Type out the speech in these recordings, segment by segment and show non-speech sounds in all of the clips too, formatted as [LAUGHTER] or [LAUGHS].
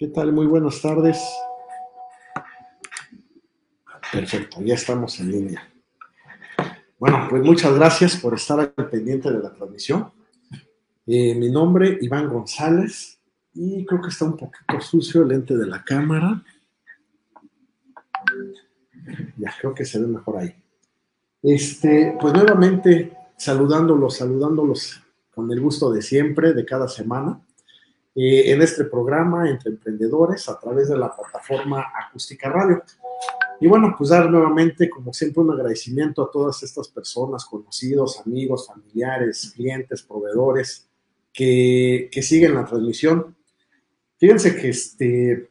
¿Qué tal? Muy buenas tardes. Perfecto, ya estamos en línea. Bueno, pues muchas gracias por estar al pendiente de la transmisión. Eh, mi nombre, Iván González, y creo que está un poquito sucio el lente de la cámara. Ya, creo que se ve mejor ahí. Este, pues nuevamente saludándolos, saludándolos con el gusto de siempre, de cada semana. Eh, en este programa entre emprendedores a través de la plataforma Acústica Radio. Y bueno, pues dar nuevamente, como siempre, un agradecimiento a todas estas personas, conocidos, amigos, familiares, clientes, proveedores, que, que siguen la transmisión. Fíjense que, este,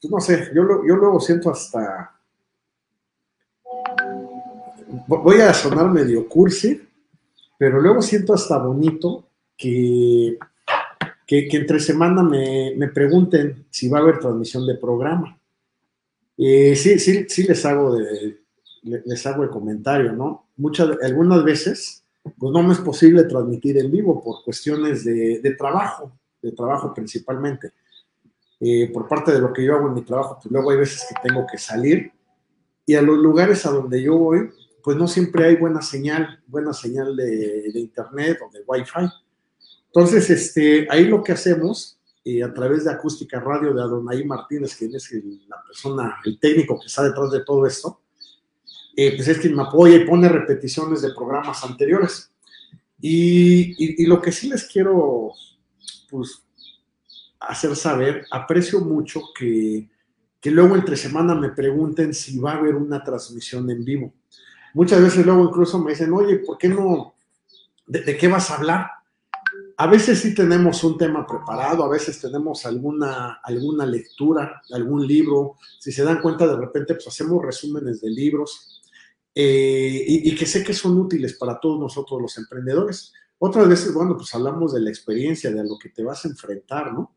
pues no sé, yo, yo luego siento hasta, voy a sonar medio cursi, pero luego siento hasta bonito que que, entre semana me, pregunten si va a haber transmisión de programa. Eh, sí, sí, sí les hago, de, les hago el comentario, ¿no? Muchas, algunas veces, pues no me es posible transmitir en vivo por cuestiones de, trabajo, de trabajo principalmente. Eh, por parte de lo que yo hago en mi trabajo, pues luego hay veces que tengo que salir y a los lugares a donde yo voy, pues no siempre hay buena señal, buena señal de, de internet o de wifi. Entonces, este, ahí lo que hacemos, eh, a través de Acústica Radio de Adonai Martínez, quien es la persona, el técnico que está detrás de todo esto, eh, pues es quien me apoya y pone repeticiones de programas anteriores. Y, lo que sí les quiero pues, hacer saber, aprecio mucho que, luego entre semana me pregunten si va a haber una transmisión en vivo. Muchas veces luego incluso me dicen, oye, ¿por qué no? de qué vas a hablar? A veces sí tenemos un tema preparado, a veces tenemos alguna, alguna lectura, algún libro. Si se dan cuenta, de repente, pues hacemos resúmenes de libros eh, y, que sé que son útiles para todos nosotros los emprendedores. Otras veces, bueno, pues hablamos de la experiencia, de lo que te vas a enfrentar, ¿no?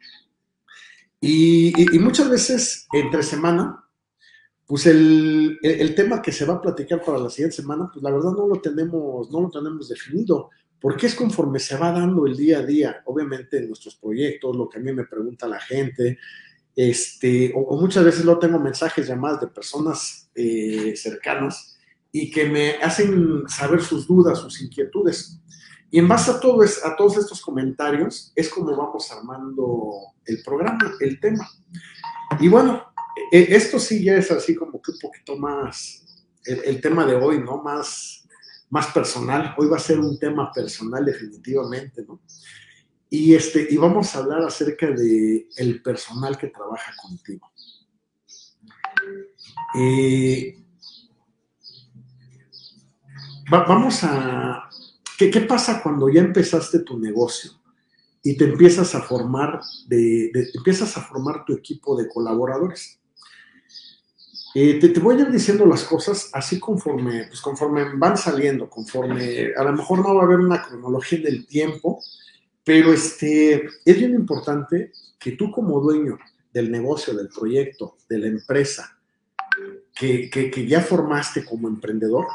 Y, muchas veces, entre semana, pues el, el, tema que se va a platicar para la siguiente semana, pues la verdad no lo tenemos, no lo tenemos definido porque es conforme se va dando el día a día, obviamente en nuestros proyectos, lo que a mí me pregunta la gente, este, o, muchas veces lo tengo mensajes, llamadas de personas eh, cercanas y que me hacen saber sus dudas, sus inquietudes. Y en base a, todo es, a todos estos comentarios es como vamos armando el programa, el tema. Y bueno, e, esto sí ya es así como que un poquito más, el tema de hoy, ¿no? Más, más personal. Hoy va a ser un tema personal definitivamente, ¿no? Y, este, y vamos a hablar acerca de personal que trabaja contigo. Eh, vamos a... ¿qué, ¿qué, pasa cuando ya empezaste tu negocio y te empiezas a formar, de, empiezas a formar tu equipo de colaboradores? Eh, te, voy a ir diciendo las cosas así conforme, pues conforme van saliendo, conforme, a lo mejor no va a haber una cronología del tiempo, pero este, es bien importante que tú como dueño del negocio, del proyecto, de la empresa, que, que ya formaste como emprendedor,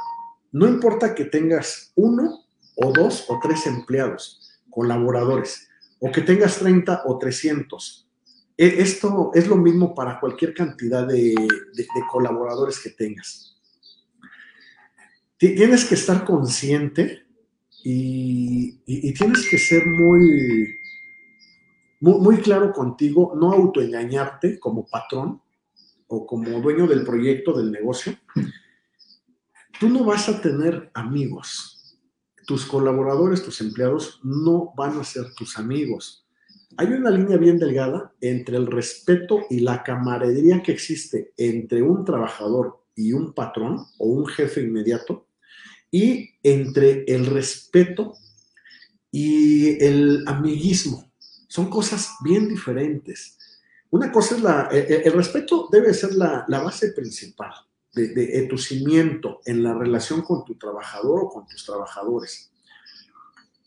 no importa que tengas uno o dos o tres empleados, colaboradores, o que tengas 30 o 300, e, esto es lo mismo para cualquier cantidad de, colaboradores que tengas. Tienes que estar consciente y, tienes que ser muy, muy, claro contigo, no autoengañarte como patrón o como dueño del proyecto, del negocio. Tú no vas a tener amigos. Tus colaboradores, tus empleados no van a ser tus amigos hay una línea bien delgada entre el respeto y la camaradería que existe entre un trabajador y un patrón o un jefe inmediato y entre el respeto y el amiguismo. Son cosas bien diferentes. Una cosa es la, eh, eh, el respeto debe ser la, base principal de, tu cimiento en la relación con tu trabajador o con tus trabajadores.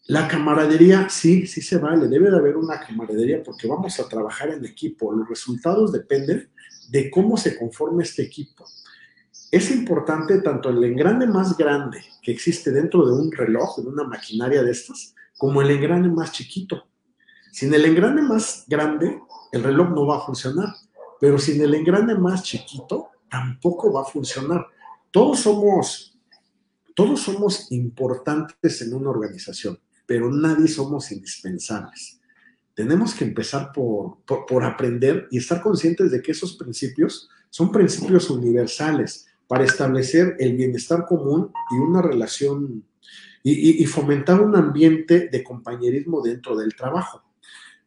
La camaradería, sí, sí se vale, debe de haber una camaradería porque vamos a trabajar en equipo. Los resultados dependen de cómo se conforme este equipo. Es importante tanto el engrane más grande que existe dentro de un reloj, de una maquinaria de estas, como el engrane más chiquito. Sin el engrane más grande, el reloj no va a funcionar, pero sin el engrane más chiquito, tampoco va a funcionar. Todos somos, todos somos importantes en una organización, pero nadie somos indispensables. Tenemos que empezar por, por aprender y estar conscientes de que esos principios son principios universales para establecer el bienestar común y una relación y, fomentar un ambiente de compañerismo dentro del trabajo.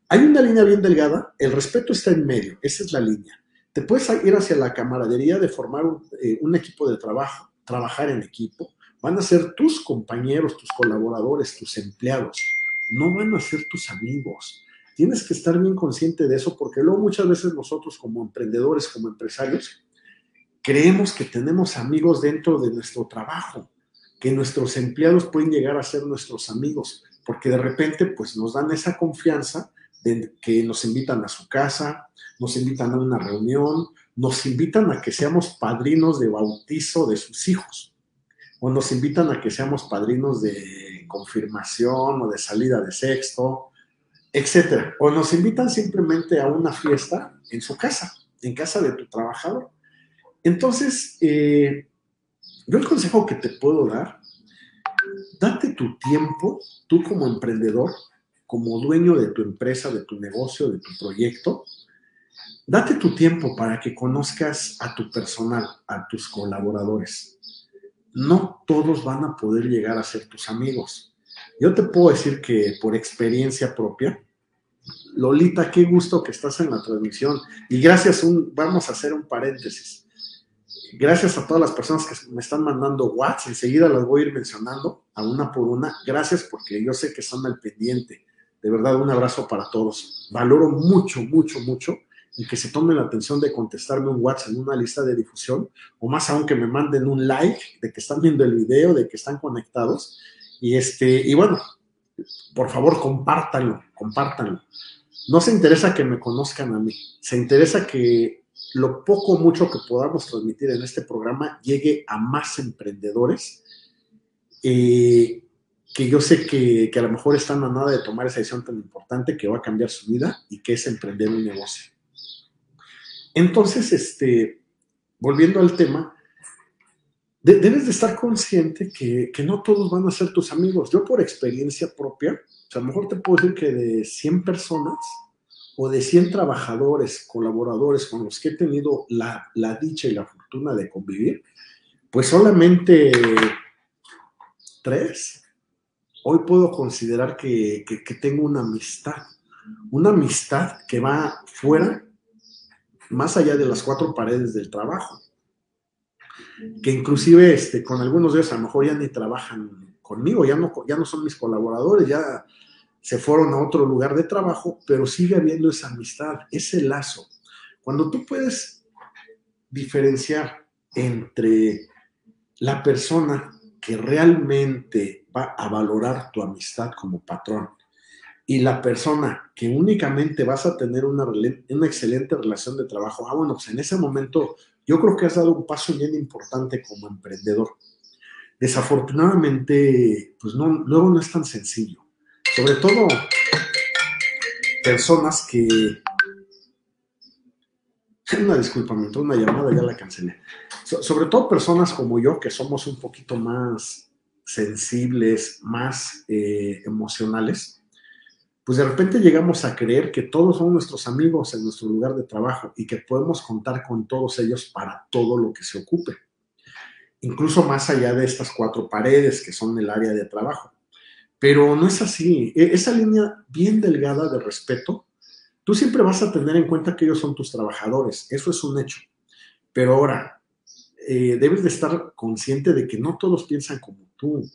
Hay una línea bien delgada, el respeto está en medio, esa es la línea. Te puedes ir hacia la camaradería de formar un, eh, un equipo de trabajo, trabajar en equipo. Van a ser tus compañeros, tus colaboradores, tus empleados. No van a ser tus amigos. Tienes que estar bien consciente de eso porque luego muchas veces nosotros como emprendedores, como empresarios, creemos que tenemos amigos dentro de nuestro trabajo que nuestros empleados pueden llegar a ser nuestros amigos, porque de repente pues nos dan esa confianza de que nos invitan a su casa, nos invitan a una reunión, nos invitan a que seamos padrinos de bautizo de sus hijos, o nos invitan a que seamos padrinos de confirmación o de salida de sexto, etcétera, o nos invitan simplemente a una fiesta en su casa, en casa de tu trabajador. Entonces, eh, yo el consejo que te puedo dar, date tu tiempo, tú como emprendedor, como dueño de tu empresa, de tu negocio, de tu proyecto, date tu tiempo para que conozcas a tu personal, a tus colaboradores. No todos van a poder llegar a ser tus amigos. Yo te puedo decir que por experiencia propia, Lolita, qué gusto que estás en la transmisión. Y gracias, vamos a hacer un paréntesis. Gracias a todas las personas que me están mandando WhatsApp, enseguida las voy a ir mencionando a una por una. Gracias porque yo sé que están al pendiente. De verdad, un abrazo para todos. Valoro mucho, mucho, mucho y que se tomen la atención de contestarme un WhatsApp en una lista de difusión, o más aún que me manden un like de que están viendo el video, de que están conectados. Y este, y bueno, por favor, compártanlo, compártanlo. No se interesa que me conozcan a mí, se interesa que lo poco o mucho que podamos transmitir en este programa llegue a más emprendedores eh, que yo sé que, a lo mejor están a nada de tomar esa decisión tan importante que va a cambiar su vida y que es emprender un negocio. Entonces, este, volviendo al tema, debes de estar consciente que, que, no todos van a ser tus amigos. Yo por experiencia propia, o sea, a lo mejor te puedo decir que de 100 personas, o de 100 trabajadores, colaboradores con los que he tenido la, dicha y la fortuna de convivir, pues solamente tres, hoy puedo considerar que, tengo una amistad, una amistad que va fuera, más allá de las cuatro paredes del trabajo, que inclusive este, con algunos de ellos a lo mejor ya ni trabajan conmigo, ya no, ya no son mis colaboradores, ya se fueron a otro lugar de trabajo, pero sigue habiendo esa amistad, ese lazo. Cuando tú puedes diferenciar entre la persona que realmente va a valorar tu amistad como patrón y la persona que únicamente vas a tener una, una excelente relación de trabajo, ah, bueno, pues en ese momento yo creo que has dado un paso bien importante como emprendedor. Desafortunadamente, pues no, luego no es tan sencillo sobre todo personas que... [LAUGHS] Una disculpa, me entró una llamada, ya la cancelé. sobre todo personas como yo, que somos un poquito más sensibles, más eh, emocionales, pues de repente llegamos a creer que todos son nuestros amigos en nuestro lugar de trabajo y que podemos contar con todos ellos para todo lo que se ocupe, incluso más allá de estas cuatro paredes que son el área de trabajo. Pero no es así. E, esa línea bien delgada de respeto, tú siempre vas a tener en cuenta que ellos son tus trabajadores. Eso es un hecho. Pero ahora, eh, debes de estar consciente de que no todos piensan como tú.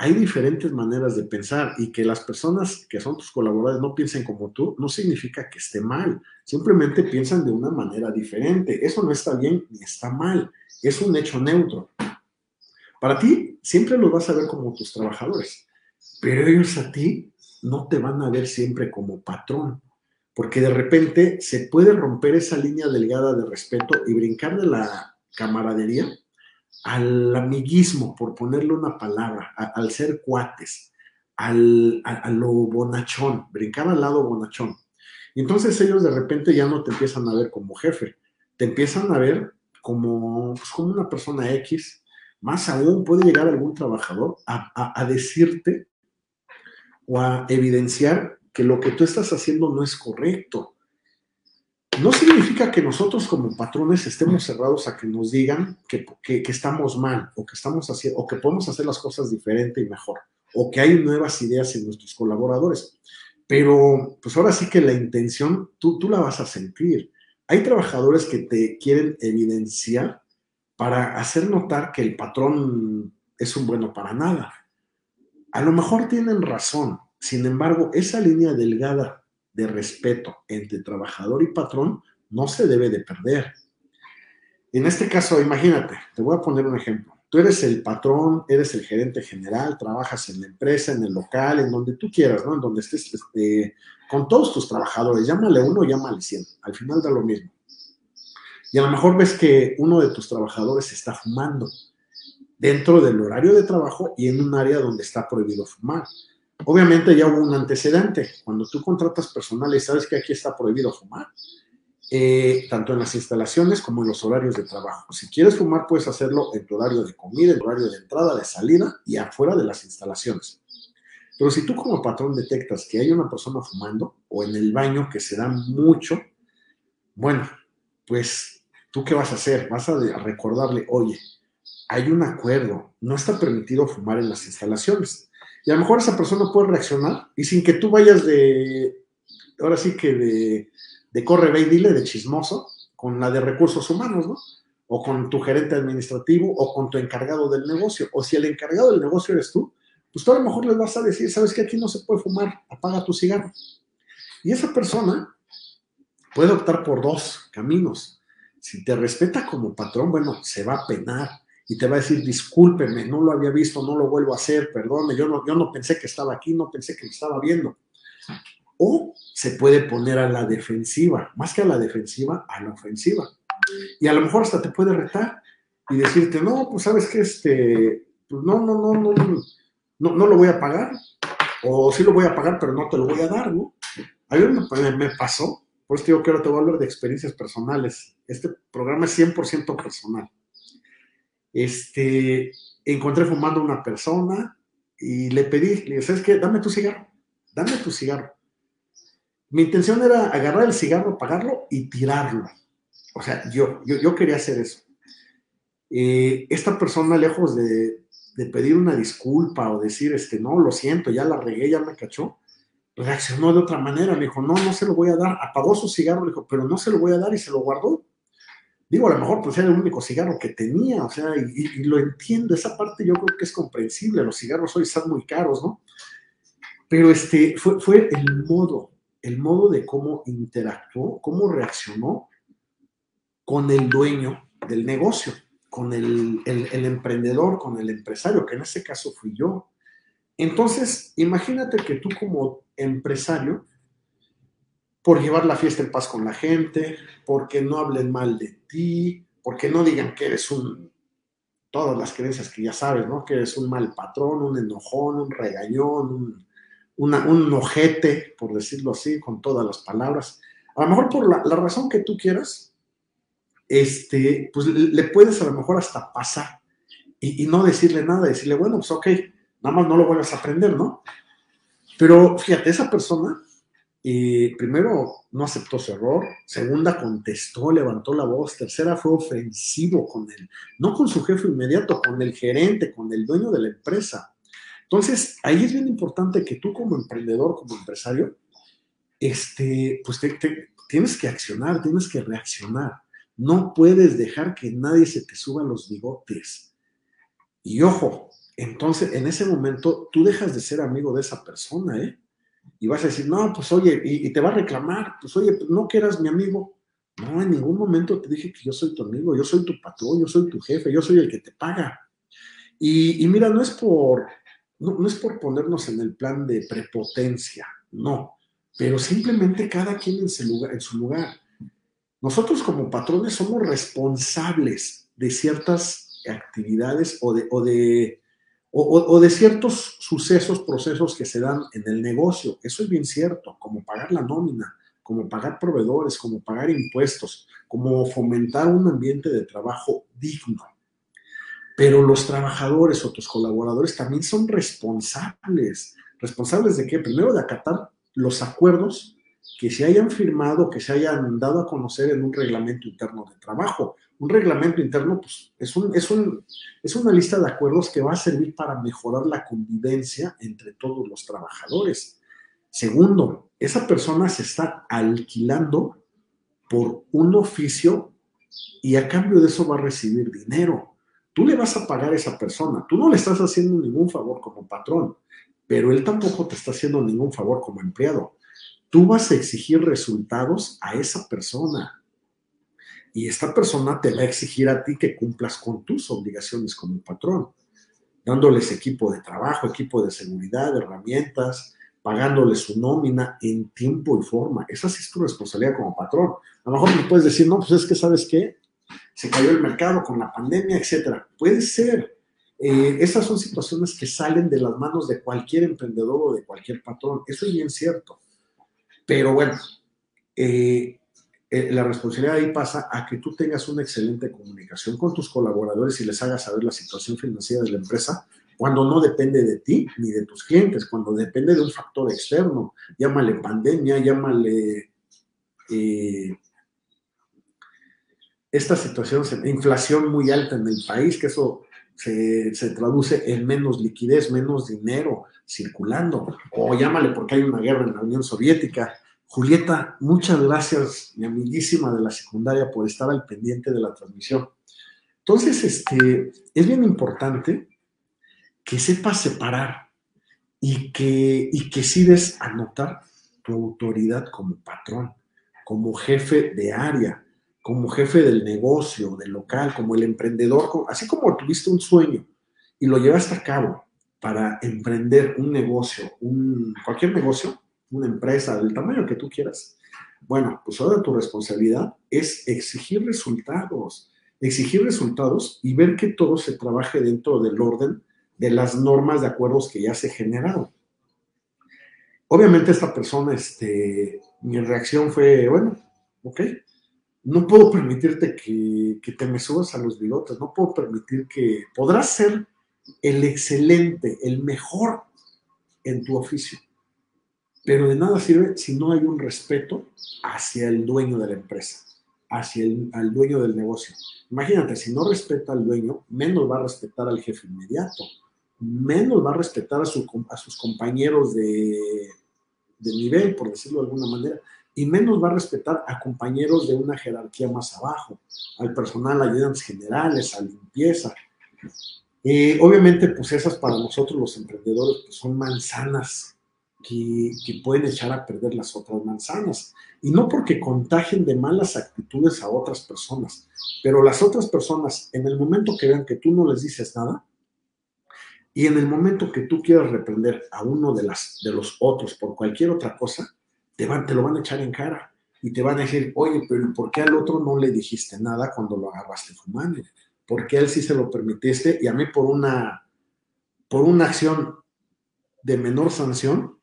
Hay diferentes maneras de pensar y que las personas que son tus colaboradores no piensen como tú, no significa que esté mal, simplemente piensan de una manera diferente. Eso no está bien ni está mal, es un hecho neutro. Para ti, siempre los vas a ver como tus trabajadores, pero ellos a ti no te van a ver siempre como patrón, porque de repente se puede romper esa línea delgada de respeto y brincar de la camaradería al amiguismo, por ponerle una palabra, al ser cuates, al, a, lo bonachón, brincar al lado bonachón. Y entonces ellos de repente ya no te empiezan a ver como jefe, te empiezan a ver como, pues, como una persona X, más aún puede llegar algún trabajador a, a decirte o a evidenciar que lo que tú estás haciendo no es correcto, no significa que nosotros como patrones estemos cerrados a que nos digan que, estamos mal o que estamos haciendo o que podemos hacer las cosas diferente y mejor o que hay nuevas ideas en nuestros colaboradores. Pero pues ahora sí que la intención tú, tú la vas a sentir. Hay trabajadores que te quieren evidenciar para hacer notar que el patrón es un bueno para nada. A lo mejor tienen razón. Sin embargo, esa línea delgada de respeto entre trabajador y patrón no se debe de perder. En este caso, imagínate, te voy a poner un ejemplo. Tú eres el patrón, eres el gerente general, trabajas en la empresa, en el local, en donde tú quieras, ¿no? En donde estés este, con todos tus trabajadores. Llámale uno, llámale cien. Al final da lo mismo. Y a lo mejor ves que uno de tus trabajadores está fumando dentro del horario de trabajo y en un área donde está prohibido fumar. Obviamente ya hubo un antecedente. Cuando tú contratas personal y sabes que aquí está prohibido fumar, eh, tanto en las instalaciones como en los horarios de trabajo. Si quieres fumar, puedes hacerlo en tu horario de comida, en tu horario de entrada, de salida y afuera de las instalaciones. Pero si tú como patrón detectas que hay una persona fumando o en el baño que se da mucho, bueno, pues tú qué vas a hacer? Vas a recordarle, oye, hay un acuerdo, no está permitido fumar en las instalaciones y a lo mejor esa persona puede reaccionar y sin que tú vayas de, ahora sí que de, corre, ve y dile, de chismoso, con la de recursos humanos, ¿no? O con tu gerente administrativo o con tu encargado del negocio. O si el encargado del negocio eres tú, pues tú a lo mejor les vas a decir, sabes que aquí no se puede fumar, apaga tu cigarro. Y esa persona puede optar por dos caminos. Si te respeta como patrón, bueno, se va a penar y te va a decir, discúlpeme, no lo había visto, no lo vuelvo a hacer, perdone, yo no, yo no pensé que estaba aquí, no pensé que me estaba viendo. O se puede poner a la defensiva, más que a la defensiva, a la ofensiva. Y a lo mejor hasta te puede retar y decirte, no, pues sabes que este, pues no, no, no, no, no, no, lo voy a pagar. O sí lo voy a pagar, pero no te lo voy a dar, ¿no? A mí me, pasó, por eso digo que ahora te voy a hablar de experiencias personales. Este programa es 100% personal este, encontré fumando a una persona y le pedí, le dije, ¿sabes? Dame tu cigarro, dame tu cigarro. Mi intención era agarrar el cigarro, apagarlo y tirarlo. O sea, yo, yo, quería hacer eso. Eh, esta persona, lejos de, de, pedir una disculpa o decir, este, no, lo siento, ya la regué, ya me cachó, reaccionó de otra manera. Me dijo, no, no se lo voy a dar. Apagó su cigarro, le dijo, pero no se lo voy a dar y se lo guardó. Digo, a lo mejor pues era el único cigarro que tenía, o sea, y, lo entiendo, esa parte yo creo que es comprensible, los cigarros hoy están muy caros, ¿no? Pero este, fue, el modo, el modo de cómo interactuó, cómo reaccionó con el dueño del negocio, con el, el emprendedor, con el empresario, que en ese caso fui yo. Entonces, imagínate que tú como empresario por llevar la fiesta en paz con la gente, porque no hablen mal de ti, porque no digan que eres un, todas las creencias que ya sabes, ¿no? Que eres un mal patrón, un enojón, un regañón, un, un ojete, por decirlo así, con todas las palabras. A lo mejor por la, razón que tú quieras, este, pues le puedes a lo mejor hasta pasar y, y, no decirle nada, decirle, bueno, pues ok, nada más no lo vuelvas a aprender, ¿no? Pero fíjate, esa persona y primero, no aceptó su error. Segunda, contestó, levantó la voz. Tercera, fue ofensivo con él. No con su jefe inmediato, con el gerente, con el dueño de la empresa. Entonces, ahí es bien importante que tú como emprendedor, como empresario, este, pues tienes que accionar, tienes que reaccionar. No puedes dejar que nadie se te suba los bigotes. Y ojo, entonces en ese momento tú dejas de ser amigo de esa persona, ¿eh? Y vas a decir, no, pues oye, y, te va a reclamar, pues oye, pues, no que eras mi amigo. No, en ningún momento te dije que yo soy tu amigo, yo soy tu patrón, yo soy tu jefe, yo soy el que te paga. Y, mira, no es por, no, es por ponernos en el plan de prepotencia, no, pero simplemente cada quien en su lugar. Nosotros como patrones somos responsables de ciertas actividades o de, o de, o, de ciertos sucesos, procesos que se dan en el negocio. Eso es bien cierto, como pagar la nómina, como pagar proveedores, como pagar impuestos, como fomentar un ambiente de trabajo digno. Pero los trabajadores o tus colaboradores también son responsables. ¿Responsables de qué? Primero de acatar los acuerdos que se hayan firmado, que se hayan dado a conocer en un reglamento interno de trabajo. Un reglamento interno pues, es, es una lista de acuerdos que va a servir para mejorar la convivencia entre todos los trabajadores. Segundo, esa persona se está alquilando por un oficio y a cambio de eso va a recibir dinero. Tú le vas a pagar a esa persona, tú no le estás haciendo ningún favor como patrón, pero él tampoco te está haciendo ningún favor como empleado. Tú vas a exigir resultados a esa persona y esta persona te va a exigir a ti que cumplas con tus obligaciones como patrón, dándoles equipo de trabajo, equipo de seguridad, herramientas, pagándoles su nómina en tiempo y forma. Esa sí es tu responsabilidad como patrón. A lo mejor me puedes decir, no, pues es que sabes qué, se cayó el mercado con la pandemia, etcétera. Puede ser. Eh, esas son situaciones que salen de las manos de cualquier emprendedor o de cualquier patrón. Eso es bien cierto. Pero bueno, eh, eh, la responsabilidad ahí pasa a que tú tengas una excelente comunicación con tus colaboradores y les hagas saber la situación financiera de la empresa cuando no depende de ti ni de tus clientes, cuando depende de un factor externo. Llámale pandemia, llámale esta situación, inflación muy alta en el país, que eso se, traduce en menos liquidez, menos dinero circulando, o llámale porque hay una guerra en la Unión Soviética. Julieta, muchas gracias, mi amiguísima de la secundaria, por estar al pendiente de la transmisión. Entonces, este, es bien importante que sepas separar y que, y que decides anotar tu autoridad como patrón, como jefe de área, como jefe del negocio, del local, como el emprendedor, así como tuviste un sueño y lo llevaste a cabo para emprender un negocio, un, cualquier negocio, una empresa del tamaño que tú quieras, bueno, pues ahora tu responsabilidad es exigir resultados, exigir resultados y ver que todo se trabaje dentro del orden de las normas de acuerdos que ya se generaron. Obviamente esta persona, este, mi reacción fue, bueno, ok, no puedo permitirte que, te me subas a los bigotes, no puedo permitir que podrás ser el excelente, el mejor en tu oficio, pero de nada sirve si no hay un respeto hacia el dueño de la empresa, hacia el dueño del negocio. Imagínate, si no respeta al dueño, menos va a respetar al jefe inmediato, menos va a respetar a, a sus compañeros de nivel, por decirlo de alguna manera y menos va a respetar a compañeros de una jerarquía más abajo, al personal, ayudantes generales, a limpieza. Eh, obviamente, pues esas para nosotros los emprendedores pues son manzanas que, que, pueden echar a perder las otras manzanas. Y no porque contagien de malas actitudes a otras personas, pero las otras personas, en el momento que vean que tú no les dices nada, y en el momento que tú quieras reprender a uno de, las, de los otros por cualquier otra cosa, te, van, te lo van a echar en cara y te van a decir, oye, pero ¿por qué al otro no le dijiste nada cuando lo agarraste fumando? ¿Por qué él sí se lo permitiste y a mí por una, por una acción de menor sanción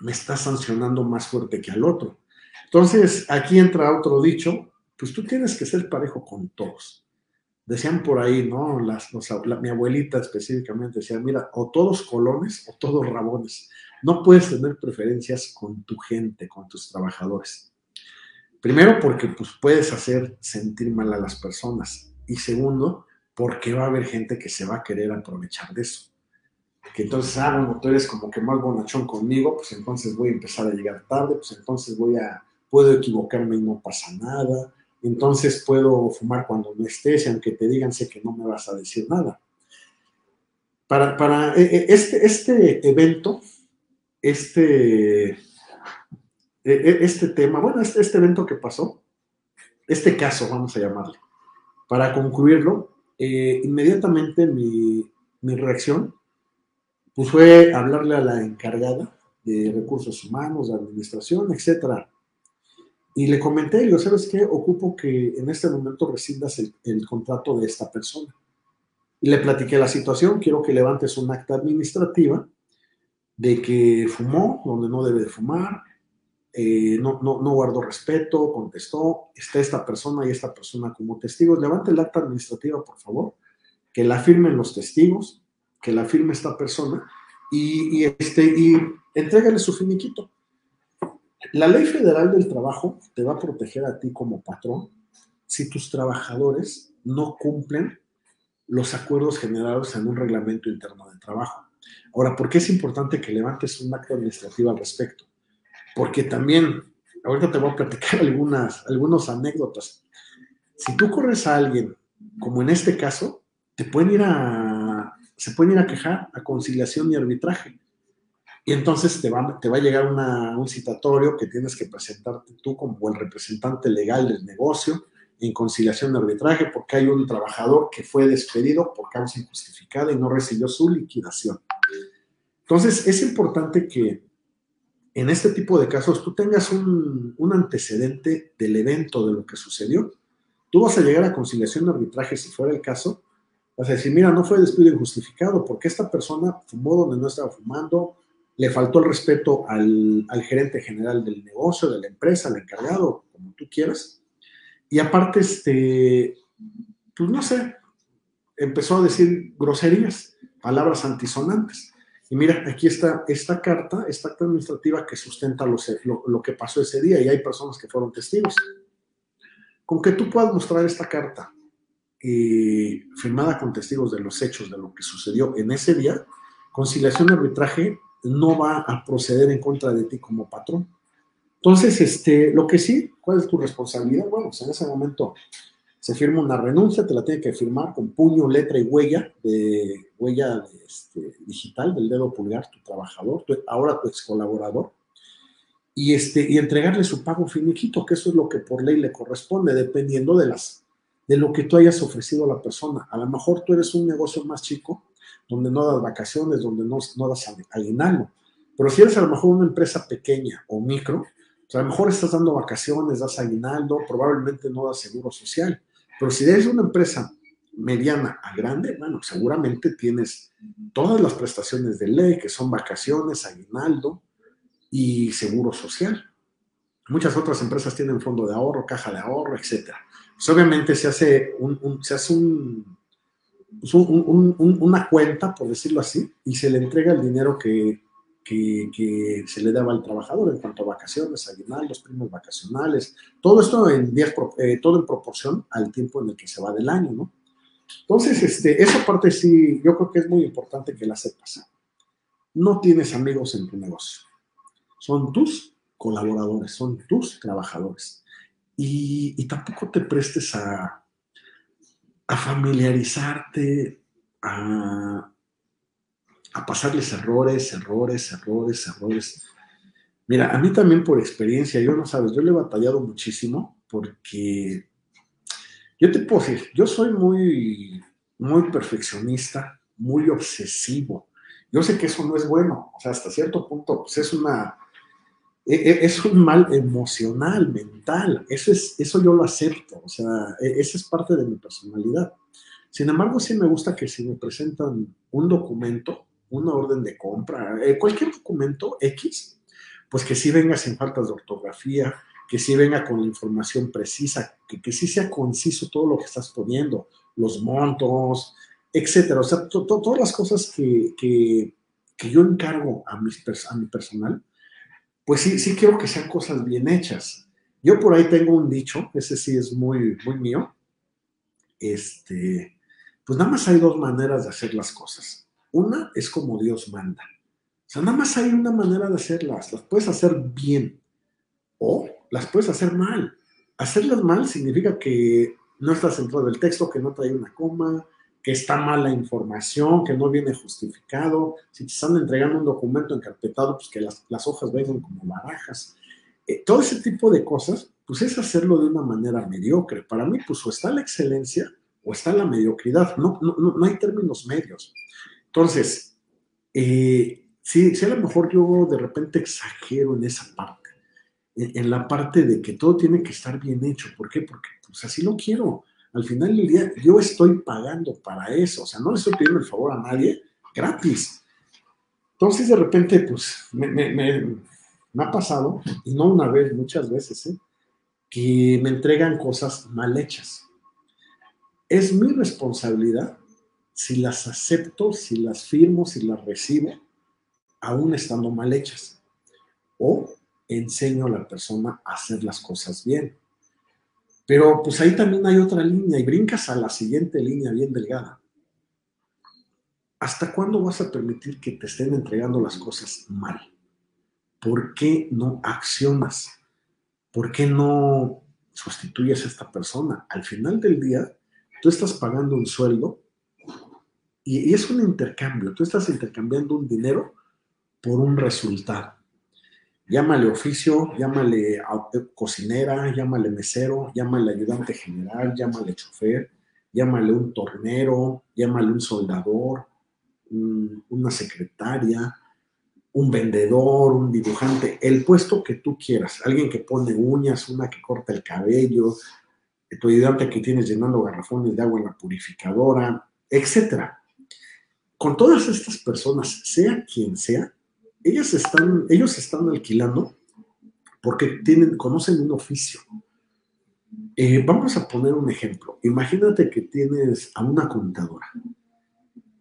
me está sancionando más fuerte que al otro? Entonces, aquí entra otro dicho, pues tú tienes que ser parejo con todos. Decían por ahí, ¿no? Las, mi abuelita específicamente decía, mira, o todos colones o todos rabones. No puedes tener preferencias con tu gente, con tus trabajadores. Primero, porque pues, puedes hacer sentir mal a las personas. Y segundo, porque va a haber gente que se va a querer aprovechar de eso. Que entonces, ah, bueno, tú eres como que más bonachón conmigo, pues entonces voy a empezar a llegar tarde, pues entonces voy a, puedo equivocarme y no pasa nada. Entonces puedo fumar cuando no estés aunque te digan que no me vas a decir nada. para, para eh, eh, este, este evento, este, eh, este tema, bueno, este, este evento que pasó, este caso, vamos a llamarle, para concluirlo, inmediatamente mi, mi reacción pues fue hablarle a la encargada de recursos humanos, de administración, etcétera. Y le comenté, yo ¿sabes qué? Ocupo que en este momento rescindas el, el, contrato de esta persona. Y le platiqué la situación, quiero que levantes un acta administrativa de que fumó donde no debe de fumar, eh, no, no, no, guardó respeto, contestó, está esta persona y esta persona como testigos. Levante el acta administrativa, por favor, que la firmen los testigos, que la firme esta persona y, y este, y entrégale su finiquito. La ley federal del trabajo te va a proteger a ti como patrón si tus trabajadores no cumplen los acuerdos generados en un reglamento interno de trabajo. Ahora, ¿por qué es importante que levantes un acto administrativo al respecto? Porque también, ahorita te voy a platicar [LAUGHS] algunas, algunas anécdotas. Si tú corres a alguien, como en este caso, te pueden ir a, se pueden ir a quejar a conciliación y arbitraje. Y entonces te va, te va a llegar un citatorio que tienes que presentarte tú como el representante legal del negocio en conciliación de arbitraje porque hay un trabajador que fue despedido por causa injustificada y no recibió su liquidación. Entonces, es importante que en este tipo de casos tú tengas un, un antecedente del evento, de lo que sucedió. Tú vas a llegar a conciliación de arbitraje si fuera el caso. Vas a decir, mira, no fue despido injustificado porque esta persona fumó donde no estaba fumando, le faltó el respeto al, gerente general del negocio, de la empresa, al encargado, como tú quieras. Y aparte, este, pues no sé, empezó a decir groserías, palabras antisonantes. Y mira, aquí está esta carta, esta acta administrativa que sustenta lo, lo, que pasó ese día y hay personas que fueron testigos. Con que tú puedas mostrar esta carta eh, firmada con testigos de los hechos de lo que sucedió en ese día, conciliación de arbitraje no va a proceder en contra de ti como patrón. Entonces, este, lo que sí, ¿cuál es tu responsabilidad? Bueno, pues en ese momento se firma una renuncia, te la tiene que firmar con puño, letra y huella, de huella este, digital del dedo pulgar, tu trabajador, ahora tu ex colaborador, y, este, y entregarle su pago finiquito, que eso es lo que por ley le corresponde, dependiendo de, las, de lo que tú hayas ofrecido a la persona. A lo mejor tú eres un negocio más chico donde no das vacaciones, donde no, no das aguinaldo. Pero si eres a lo mejor una empresa pequeña o micro, pues a lo mejor estás dando vacaciones, das aguinaldo, probablemente no das seguro social. Pero si eres una empresa mediana a grande, bueno, seguramente tienes todas las prestaciones de ley, que son vacaciones, aguinaldo y seguro social. Muchas otras empresas tienen fondo de ahorro, caja de ahorro, etc. Pues obviamente se hace un, se hace un pues, una cuenta, por decirlo así, y se le entrega el dinero que, que, se le daba al trabajador en cuanto a vacaciones, aguinaldos, primos vacacionales, todo esto en días, eh, todo en proporción al tiempo en el que se va del año, ¿no? Entonces, este, esa parte sí, yo creo que es muy importante que la sepas. No tienes amigos en tu negocio. Son tus colaboradores, son tus trabajadores. Y, y tampoco te prestes a, a familiarizarte, a, a pasarles errores, errores, errores, errores. Mira, a mí también por experiencia, yo no sabes, yo le he batallado muchísimo porque yo te puedo decir, yo soy muy, muy perfeccionista, muy obsesivo. Yo sé que eso no es bueno, o sea, hasta cierto punto, pues es una, es un mal emocional, mental. Eso, es, eso yo lo acepto. O sea, e, esa es parte de mi personalidad. Sin embargo, sí me gusta que si me presentan un documento, una orden de compra, eh, cualquier documento X, pues que sí venga sin faltas de ortografía, que sí venga con la información precisa, que, que sí sea conciso todo lo que estás poniendo, los montos, etcétera. O sea, todas las cosas que, que, que yo encargo a, mis, a mi personal, pues sí, sí quiero que sean cosas bien hechas. Yo por ahí tengo un dicho, ese sí es muy, muy mío. Este, pues nada más hay dos maneras de hacer las cosas. Una es como Dios manda. O sea, nada más hay una manera de hacerlas. Las puedes hacer bien o las puedes hacer mal. Hacerlas mal significa que no estás dentro del texto, que no trae una coma, que está mala información, que no viene justificado, si te están entregando un documento encarpetado, pues que las, las hojas vengan como barajas. Eh, todo ese tipo de cosas, pues es hacerlo de una manera mediocre. Para mí, pues o está la excelencia o está la mediocridad, no, no, no hay términos medios. Entonces, eh, sí, sí, a lo mejor yo de repente exagero en esa parte, en, la parte de que todo tiene que estar bien hecho. ¿Por qué? Porque pues así lo quiero. Al final del día, yo estoy pagando para eso. O sea, no le estoy pidiendo el favor a nadie gratis. Entonces, de repente, pues, me, ha pasado, y no una vez, muchas veces, ¿eh? que me entregan cosas mal hechas. Es mi responsabilidad si las acepto, si las firmo, si las recibo, aún estando mal hechas. O enseño a la persona a hacer las cosas bien. Pero pues ahí también hay otra línea y brincas a la siguiente línea bien delgada. ¿Hasta cuándo vas a permitir que te estén entregando las cosas mal? ¿Por qué no accionas? ¿Por qué no sustituyes a esta persona? Al final del día, tú estás pagando un sueldo y, es un intercambio. Tú estás intercambiando un dinero por un resultado. Llámale oficio, llámale cocinera, llámale mesero, llámale ayudante general, llámale chofer, llámale un tornero, llámale un soldador, una secretaria, un vendedor, un dibujante, el puesto que tú quieras, alguien que pone uñas, una que corta el cabello, tu ayudante que tienes llenando garrafones de agua en la purificadora, etcétera. Con todas estas personas, sea quien sea, ellas están, ellos están alquilando porque tienen, conocen un oficio. Eh, vamos a poner un ejemplo. Imagínate que tienes a una contadora.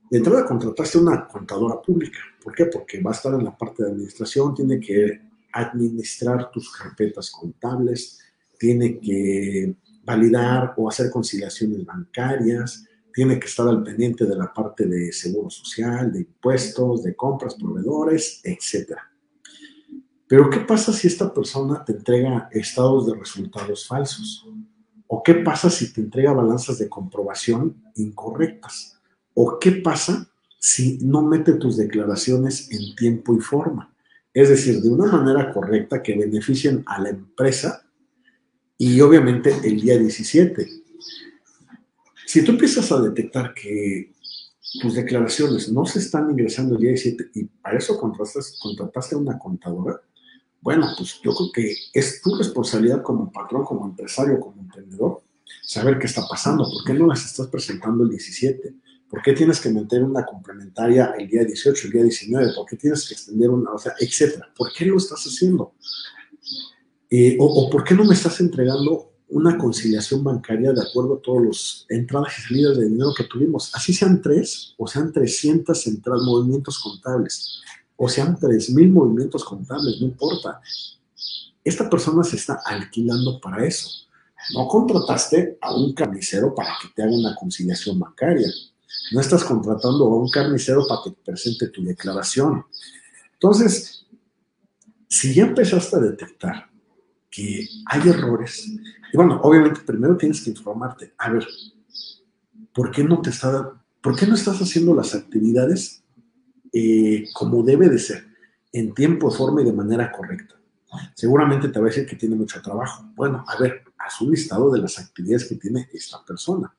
De entrada contrataste a una contadora pública. ¿Por qué? Porque va a estar en la parte de administración, tiene que administrar tus carpetas contables, tiene que validar o hacer conciliaciones bancarias, tiene que estar al pendiente de la parte de seguro social, de impuestos, de compras, proveedores, etc. Pero ¿qué pasa si esta persona te entrega estados de resultados falsos? ¿O qué pasa si te entrega balanzas de comprobación incorrectas? ¿O qué pasa si no mete tus declaraciones en tiempo y forma? Es decir, de una manera correcta que beneficien a la empresa y obviamente el día 17 si tú empiezas a detectar que tus declaraciones no se están ingresando el día 17 y para eso contrataste a una contadora, bueno, pues yo creo que es tu responsabilidad como patrón, como empresario, como emprendedor, saber qué está pasando. ¿Por qué no las estás presentando el 17? ¿Por qué tienes que meter una complementaria el día 18, el día 19? ¿Por qué tienes que extender una, o sea, etcétera? ¿Por qué lo estás haciendo? Eh, o, o, por qué no me estás entregando una conciliación bancaria de acuerdo a todas las entradas y salidas de dinero que tuvimos. Así sean tres o sean 300 entradas, movimientos contables o sean 3.000 movimientos contables, no importa. Esta persona se está alquilando para eso. No contrataste a un carnicero para que te haga una conciliación bancaria. No estás contratando a un carnicero para que te presente tu declaración. Entonces, si ya empezaste a detectar que hay errores. Y bueno, obviamente primero tienes que informarte, a ver, ¿por qué no te está, por qué no estás haciendo las actividades eh, como debe de ser, en tiempo, forma y de manera correcta? Seguramente te va a decir que tiene mucho trabajo. Bueno, a ver, haz un listado de las actividades que tiene esta persona.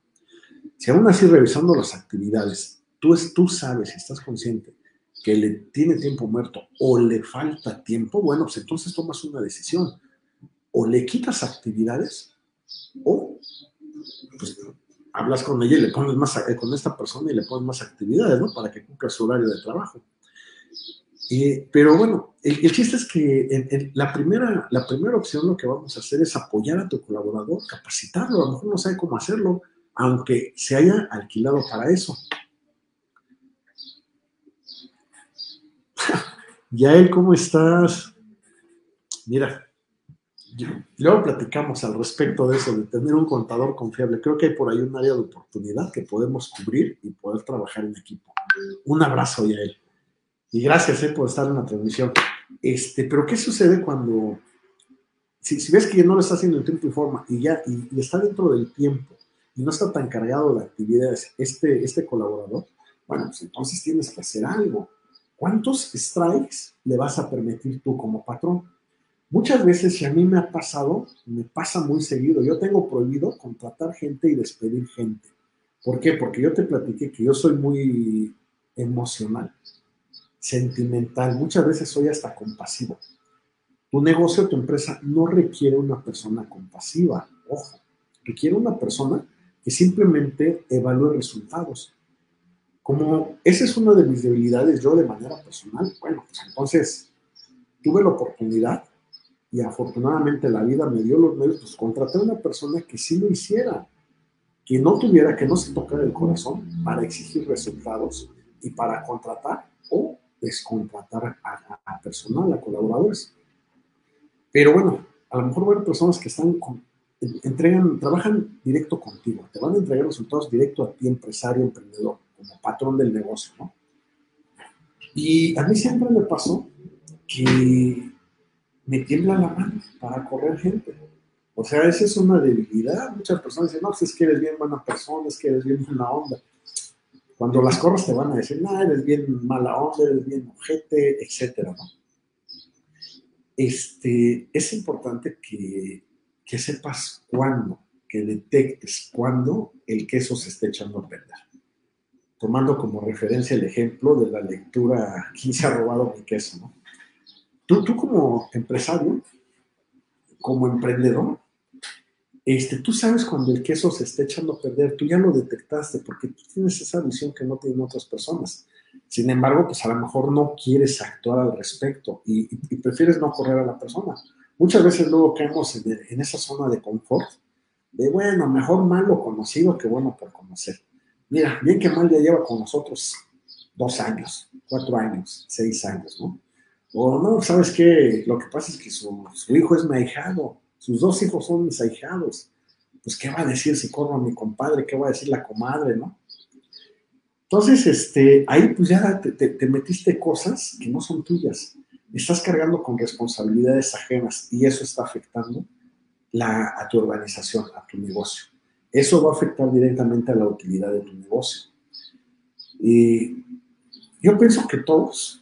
Si aún así revisando las actividades, tú, tú sabes estás consciente que le tiene tiempo muerto o le falta tiempo, bueno, pues entonces tomas una decisión o le quitas actividades o pues, hablas con ella y le pones más, eh, con esta persona y le pones más actividades, ¿no? Para que cumpla su horario de trabajo. pero bueno, el, chiste es que la, primera, la primera opción lo que vamos a hacer es apoyar a tu colaborador, capacitarlo, a lo mejor no sabe cómo hacerlo, aunque se haya alquilado para eso. [LAUGHS] Yael, ¿cómo estás? Mira, Luego platicamos al respecto de eso, de tener un contador confiable. Creo que hay por ahí un área de oportunidad que podemos cubrir y poder trabajar en equipo. Un abrazo, Yael. Y gracias eh, por estar en la transmisión. Este, pero ¿qué sucede cuando, si, ves que no lo está haciendo en tiempo y forma y ya y, está dentro del tiempo y no está tan cargado de actividades este, este colaborador, bueno, pues entonces tienes que hacer algo. ¿Cuántos strikes le vas a permitir tú como patrón? Muchas veces, si a mí me ha pasado, me pasa muy seguido, yo tengo prohibido contratar gente y despedir gente. ¿Por qué? Porque yo te platiqué que yo soy muy emocional, sentimental, muchas veces soy hasta compasivo. Tu negocio, tu empresa no requiere una persona compasiva, ojo, requiere una persona que simplemente evalúe resultados. Como esa es una de mis debilidades yo de manera personal, bueno, pues entonces tuve la oportunidad y afortunadamente la vida me dio los medios, pues contraté a una persona que sí lo hiciera, que no tuviera, que no se tocara el corazón para exigir resultados y para contratar o descontratar a, personal, a colaboradores. Pero bueno, a lo mejor hay personas que están entregan, trabajan directo contigo, te van a entregar resultados directo a ti, empresario, emprendedor, como patrón del negocio, ¿no? Y a mí siempre me pasó que me tiembla la mano para correr gente. O sea, esa es una debilidad. Muchas personas dicen, no, pues es que eres bien buena persona, es que eres bien buena onda. Cuando las corras te van a decir, no, eres bien mala onda, eres bien ojete, etcétera, ¿no? Este, es importante que que sepas cuándo, que detectes cuándo el queso se está echando a perder. Tomando como referencia el ejemplo de la lectura ¿Quién se ha robado mi queso? ¿no? Tú, como empresario, como emprendedor, este, tú sabes cuando el queso se está echando a perder, tú ya lo detectaste porque tú tienes esa visión que no tienen otras personas. Sin embargo, pues a lo mejor no quieres actuar al respecto y, y prefieres no correr a la persona Muchas veces luego caemos en, esa zona de confort, de bueno, mejor malo conocido que bueno por conocer. Mira, bien que mal ya lleva con nosotros dos años, cuatro años, seis años, ¿no? O no, ¿sabes qué? Lo que pasa es que su, hijo es mi ahijado, sus dos hijos son mis ahijados. Pues, ¿qué va a decir si corro a mi compadre? ¿Qué va a decir la comadre, no? Entonces, este, ahí pues ya te metiste cosas que no son tuyas estás cargando con responsabilidades ajenas y eso está afectando la, a tu organización, a tu negocio. Eso va a afectar directamente a la utilidad de tu negocio. Y yo pienso que todos,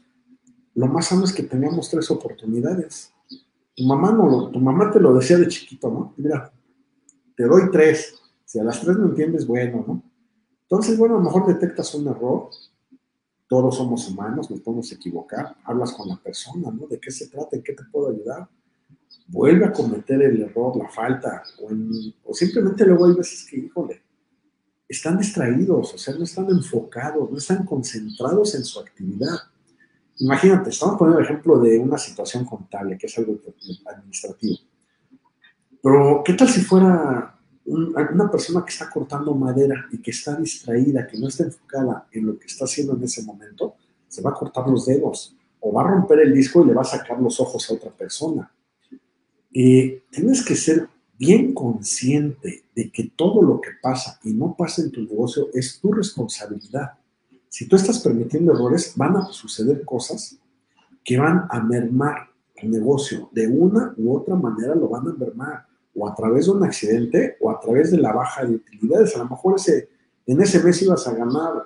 lo más sano es que tengamos tres oportunidades. Tu mamá, no, tu mamá te lo decía de chiquito, ¿no? Mira, te doy tres. Si a las tres no entiendes, bueno, ¿no? Entonces, bueno, a lo mejor detectas un error, todos somos humanos, nos podemos equivocar, hablas con la persona, ¿no? ¿De qué se trata? ¿En qué te puedo ayudar? Vuelve a cometer el error, la falta, o, simplemente luego hay veces que, híjole, están distraídos, o sea, no están enfocados, no están concentrados en su actividad. Imagínate, estamos poniendo el ejemplo de una situación contable, que es algo administrativo. Pero, ¿qué tal si fuera una persona que está cortando madera y que está distraída, que no está enfocada en lo que está haciendo en ese momento, se va a cortar los dedos o va a romper el disco y le va a sacar los ojos a otra persona. Y tienes que ser bien consciente de que todo lo que pasa y no pasa en tu negocio es tu responsabilidad. Si tú estás permitiendo errores, van a suceder cosas que van a mermar el negocio. De una u otra manera lo van a mermar o a través de un accidente o a través de la baja de utilidades. A lo mejor en ese mes ibas a ganar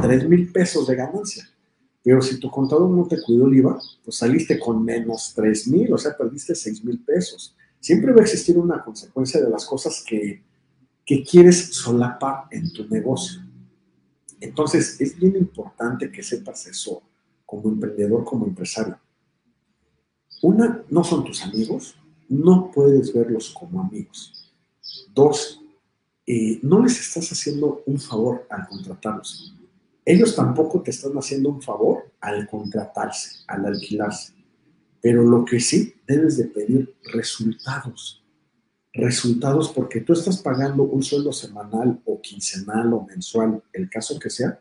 3 mil pesos de ganancia, pero si tu contador no te cuidó el IVA, pues saliste con menos 3 mil, o sea, perdiste 6 mil pesos. Siempre va a existir una consecuencia de las cosas que, que quieres solapar en tu negocio. Entonces, es bien importante que sepas eso como emprendedor, como empresario. Una, no son tus amigos, no puedes verlos como amigos. Dos, eh, no les estás haciendo un favor al contratarlos. Ellos tampoco te están haciendo un favor al contratarse, al alquilarse. Pero lo que sí debes de pedir resultados. Resultados porque tú estás pagando un sueldo semanal o quincenal o mensual, el caso que sea,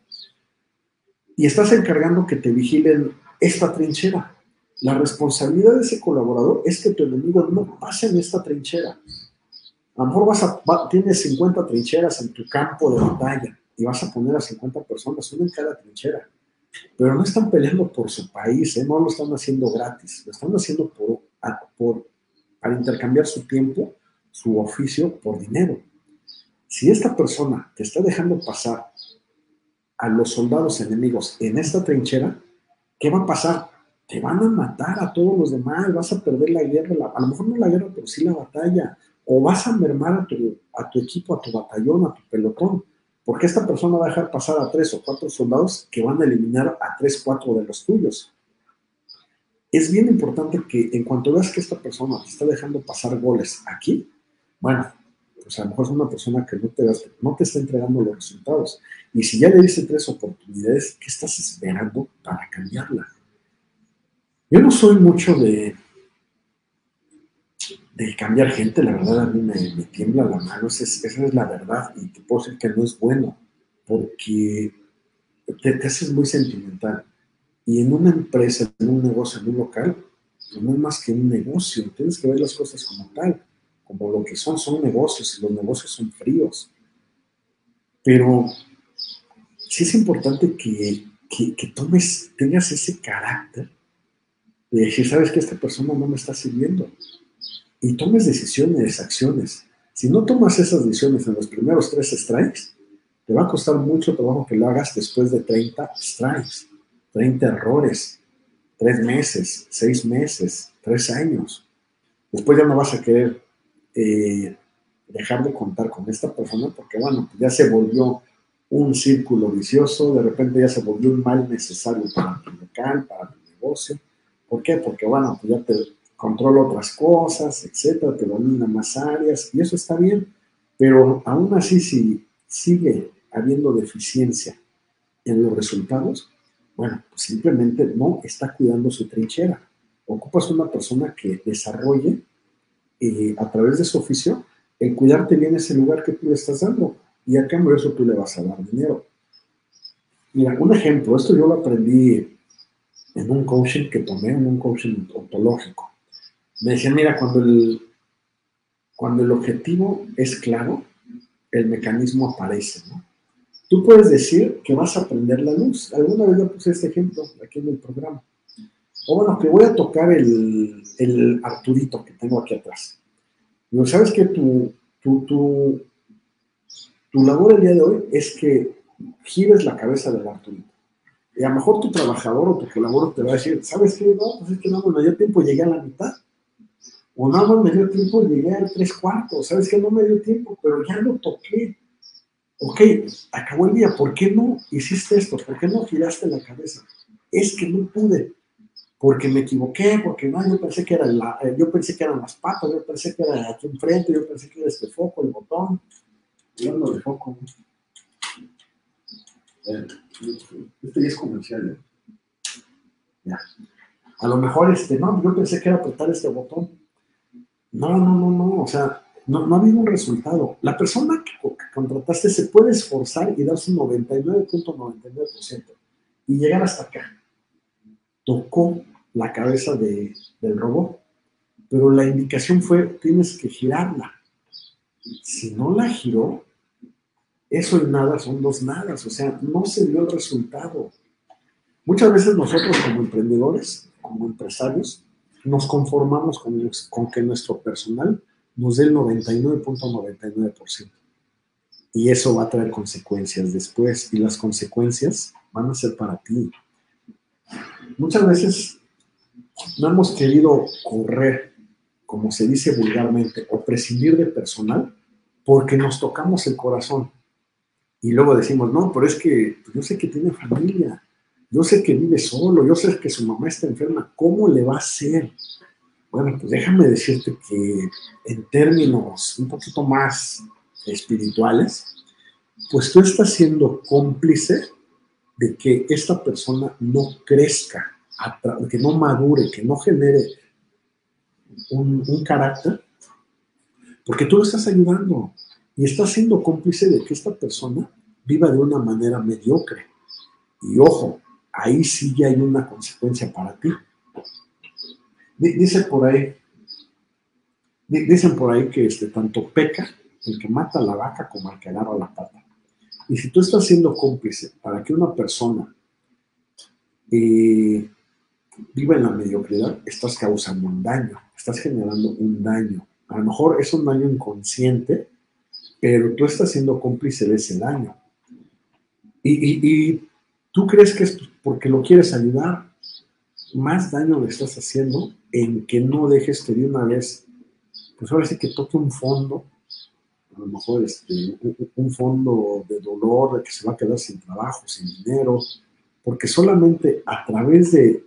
y estás encargando que te vigilen esta trinchera, la responsabilidad de ese colaborador es que tu enemigo no pase en esta trinchera. A lo mejor vas a, tienes 50 trincheras en tu campo de batalla y vas a poner a 50 personas, una en cada trinchera. Pero no están peleando por su país, ¿eh? no lo están haciendo gratis, lo están haciendo por, por, para intercambiar su tiempo, su oficio por dinero. Si esta persona te está dejando pasar a los soldados enemigos en esta trinchera, ¿qué va a pasar? Te van a matar a todos los demás, vas a perder la guerra, a lo mejor no la guerra, pero sí la batalla, o vas a mermar a tu, a tu equipo, a tu batallón, a tu pelotón, porque esta persona va a dejar pasar a tres o cuatro soldados que van a eliminar a tres, cuatro de los tuyos. Es bien importante que en cuanto veas que esta persona te está dejando pasar goles aquí, bueno, pues a lo mejor es una persona que no te, no te está entregando los resultados. Y si ya le diste tres oportunidades, ¿qué estás esperando para cambiarla? Yo no soy mucho de, de cambiar gente, la verdad a mí me, tiembla la mano, esa es, la verdad y te puedo decir que no es bueno, porque te, te, haces muy sentimental. Y en una empresa, en un negocio, en un local, pues no es más que un negocio, tienes que ver las cosas como tal, como lo que son, son negocios y los negocios son fríos. Pero sí es importante que, que, tomes, tengas ese carácter de decir, sabes que esta persona no me está sirviendo. Y tomes decisiones, acciones. Si no tomas esas decisiones en los primeros tres strikes, te va a costar mucho trabajo que lo hagas después de 30 strikes, 30 errores, tres meses, seis meses, tres años. Después ya no vas a querer eh, dejar de contar con esta persona porque, bueno, ya se volvió un círculo vicioso, de repente ya se volvió un mal necesario para tu local, para tu negocio. ¿Por qué? Porque, bueno, pues ya te controla otras cosas, etcétera, te domina más áreas y eso está bien, pero aún así si sigue habiendo deficiencia en los resultados, bueno, pues simplemente no está cuidando su trinchera. Ocupas una persona que desarrolle eh, a través de su oficio el cuidarte bien ese lugar que tú le estás dando y a cambio eso tú le vas a dar dinero. Mira, un ejemplo, esto yo lo aprendí en un coaching que tomé, en un coaching ontológico. Me decían, mira, cuando el, cuando el objetivo es claro, el mecanismo aparece, ¿no? Tú puedes decir que vas a prender la luz. Alguna vez yo puse este ejemplo aquí en el programa. O bueno, que voy a tocar el, Arturito que tengo aquí atrás. Digo, ¿sabes que tu, tu, tu, labor el día de hoy es que gires la cabeza del Arturito. Y a lo mejor tu trabajador o tu colaborador te va a decir, ¿sabes qué? No, pues es que no me dio tiempo, llegué a la mitad. O nada más me dio tiempo, llegué a tres cuartos. ¿Sabes qué? No me dio tiempo, pero ya lo toqué. Ok, acabó el día, ¿por qué no hiciste esto? ¿Por qué no giraste la cabeza? Es que no pude, porque me equivoqué, porque no, yo pensé que era la, eh, yo pensé que eran las patas, yo pensé que era aquí enfrente, yo pensé que era este foco, el botón hablando de foco, eh, este ya es comercial. ¿eh? Ya. A lo mejor, este, no, yo pensé que era apretar este botón. No, no, no, no, o sea, no, no ha habido un resultado. La persona que, contrataste se puede esforzar y darse un 99.99% y llegar hasta acá. Tocó la cabeza de, del robot, pero la indicación fue, tienes que girarla. Si no la giró, eso y nada son dos nadas, o sea, no se dio el resultado. Muchas veces nosotros como emprendedores, como empresarios, nos conformamos con, con que nuestro personal nos dé el 99.99%. Y eso va a traer consecuencias después, y las consecuencias van a ser para ti. Muchas veces no hemos querido correr, como se dice vulgarmente, o prescindir de personal porque nos tocamos el corazón. Y luego decimos, no, pero es que pues, yo sé que tiene familia, yo sé que vive solo, yo sé que su mamá está enferma, ¿cómo le va a hacer? Bueno, pues déjame decirte que en términos un poquito más espirituales, pues tú estás siendo cómplice de que esta persona no crezca, que no madure, que no genere un, carácter, porque tú lo estás ayudando y estás siendo cómplice de que esta persona viva de una manera mediocre. Y ojo, ahí sí ya hay una consecuencia para ti. Dice por ahí, dicen por ahí que este, tanto peca el que mata a la vaca como el que agarra la pata. Y si tú estás siendo cómplice para que una persona eh, viva en la mediocridad, estás causando un daño, estás generando un daño. A lo mejor es un daño inconsciente, pero tú estás siendo cómplice de ese daño. Y, tú crees que es porque lo quieres ayudar, más daño le estás haciendo en que no dejes que de una vez, pues ahora sí que toque un fondo, a lo mejor este, un fondo de dolor, de que se va a quedar sin trabajo, sin dinero, porque solamente a través de,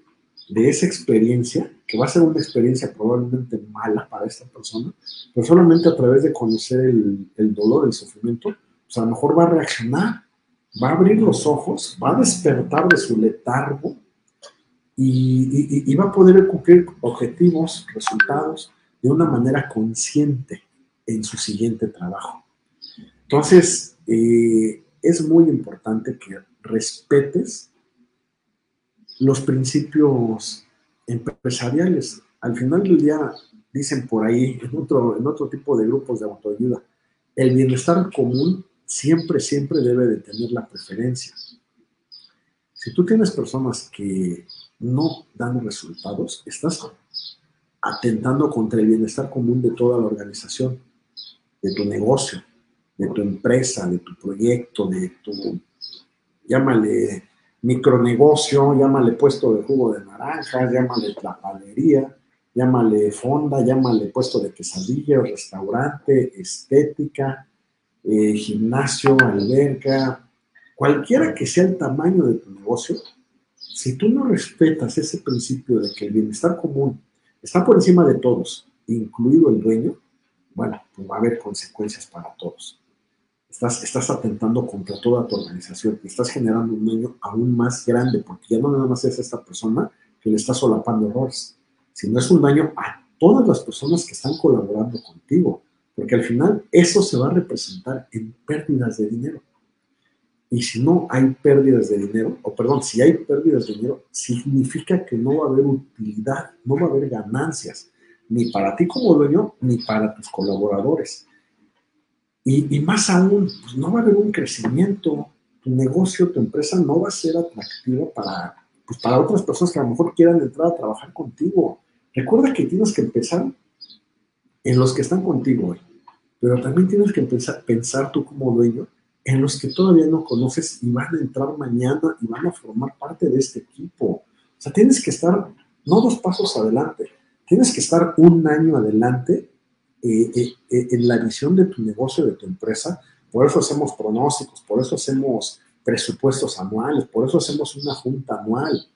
esa experiencia, que va a ser una experiencia probablemente mala para esta persona, pero solamente a través de conocer el, el dolor, el sufrimiento, pues a lo mejor va a reaccionar, va a abrir los ojos, va a despertar de su letargo y, va a poder cumplir objetivos, resultados de una manera consciente en su siguiente trabajo. Entonces, eh, es muy importante que respetes los principios empresariales. Al final del día, dicen por ahí, en otro, en otro tipo de grupos de autoayuda, el bienestar común siempre, siempre debe de tener la preferencia. Si tú tienes personas que no dan resultados, estás atentando contra el bienestar común de toda la organización, de tu negocio, de tu empresa, de tu proyecto, de tu, llámale micronegocio, llámale puesto de jugo de naranja, llámale tlapalería, llámale fonda, llámale puesto de quesadilla, restaurante, estética, eh, gimnasio, alberca, cualquiera que sea el tamaño de tu negocio, si tú no respetas ese principio de que el bienestar común está por encima de todos, incluido el dueño, bueno, pues va a haber consecuencias para todos. Estás, estás atentando contra toda tu organización estás generando un daño aún más grande, porque ya no nada más es esta persona que le está solapando errores, sino es un daño a todas las personas que están colaborando contigo, porque al final eso se va a representar en pérdidas de dinero. Y si no hay pérdidas de dinero, o perdón, si hay pérdidas de dinero, significa que no va a haber utilidad, no va a haber ganancias, ni para ti como dueño, ni para tus colaboradores. Y, más aún, pues no va a haber un crecimiento, tu negocio, tu empresa no va a ser atractiva para, pues para otras personas que a lo mejor quieran entrar a trabajar contigo. Recuerda que tienes que empezar en los que están contigo hoy, pero también tienes que empezar, pensar tú como dueño en los que todavía no conoces y van a entrar mañana y van a formar parte de este equipo. O sea, tienes que estar no dos pasos adelante, tienes que estar un año adelante eh, eh, eh, en la visión de tu negocio, de tu empresa. Por eso hacemos pronósticos, por eso hacemos presupuestos anuales, por eso hacemos una junta anual.